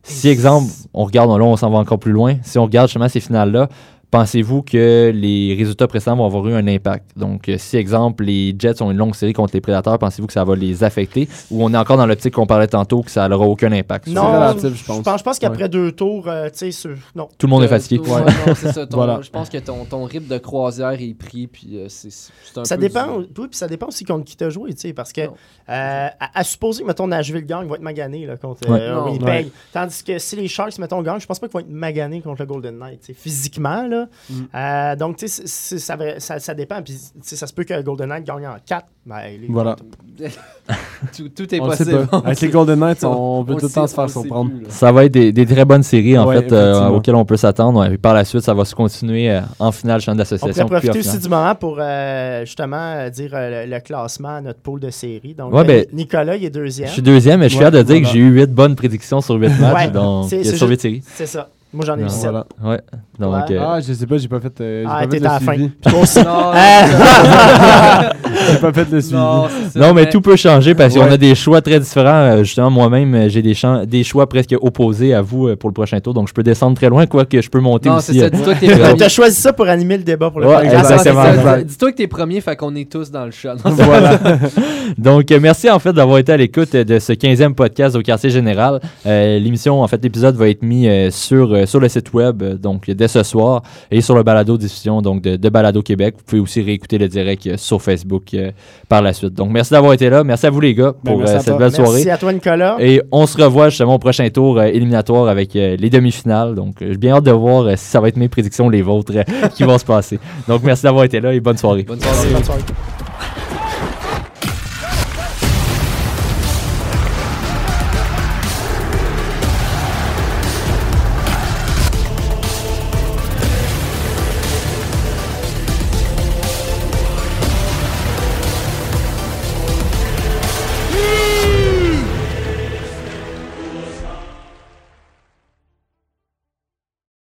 Si, exemple, on regarde, là, on s'en va encore plus loin. Si on regarde justement ces finales-là, pensez-vous que les résultats précédents vont avoir eu un impact? Donc, euh, si, exemple, les Jets ont une longue série contre les Prédateurs, pensez-vous que ça va les affecter? Ou on est encore dans l'optique qu'on parlait tantôt que ça n'aura aucun impact? Non, relatif, je pense. Je pense, qu'après deux tours, euh, tu sais, non. Tout le monde est Euh, fatigué. ouais, non, c'est ça. ton- Voilà. Je pense que ton, ton rythme de croisière est pris, puis euh, c'est Ça peu dépend, du- oui, puis ça dépend aussi contre qui t'as joué, tu sais, parce que euh, à, à supposer que, mettons, Nashville gang va être magané là, contre Ouais. euh, Non. Winnipeg. Tandis que si les Sharks, mettons, gagnent, je pense pas qu'ils vont être maganés contre le Golden Knight, physiquement, là. Mm. Euh, donc, tu sais, ça, va- ça, ça dépend, puis tu sais, ça se peut que Golden Knight gagne en 4. Ben, les- Voilà. (laughs) tout, tout est On possible. Avec les Golden Knights, on (laughs) peut On tout le temps se faire on surprendre. plus. Ça va être des, des très bonnes séries, en Ouais, fait, euh, auxquelles on peut s'attendre. Ouais. Puis par la suite, ça va se continuer euh, en finale, champ On d'association. pourrait puis en profiter aussi du moment pour euh, justement dire euh, le, le classement à notre pool de série. Donc, Ouais, ben, Nicolas, il est Je deuxième. suis deuxième, mais je suis fier de dire voilà. que j'ai eu 8 bonnes prédictions sur 8 matchs, Ouais, donc c'est- euh, c'est sur 8 juste- séries. C'est ça. Moi, j'en ai eu Non, 7. Voilà. Ouais. Euh, Ah, je sais pas, j'ai pas fait, euh, j'ai Ah, pas fait t'es le à la fin. suivi. Puis toi aussi. (laughs) Non, (laughs) (laughs) J'ai pas fait le suivi. non, c'est ça, non, mais tout peut changer parce qu'on Ouais. a des choix très différents. Euh, Justement, moi-même, euh, j'ai des, champs- des choix presque opposés à vous euh, pour le prochain tour. Donc, je peux descendre très loin, quoique je peux monter Non, aussi. c'est ça. euh, Dis-toi que t'es Ouais. Euh, premier. T'as choisi ça pour animer le débat pour le Ouais, podcast. Ah, c'est exactement. ça. exact. Dis-toi que t'es premier, fait qu'on est tous dans le chat. Non, voilà. Donc, euh, merci en fait d'avoir été à l'écoute euh, de ce 15e podcast au quartier général. Euh, L'émission, en fait, l'épisode va être mis euh, sur, euh, sur le site web, euh, donc dès ce soir, et sur le balado diffusion donc de, de Balado Québec. Vous pouvez aussi réécouter le direct euh, sur Facebook euh, par la suite. Donc, merci d'avoir été là. Merci à vous les gars Ben, pour euh, cette belle soirée. Merci à toi, Nicolas. Et on se revoit justement au prochain tour euh, éliminatoire avec euh, les demi-finales. Donc, euh, j'ai bien hâte de voir euh, si ça va être mes prédictions ou les vôtres euh, qui vont se passer. Donc, merci d'avoir été là et bonne soirée. Bonne Merci, soirée. bonne soirée.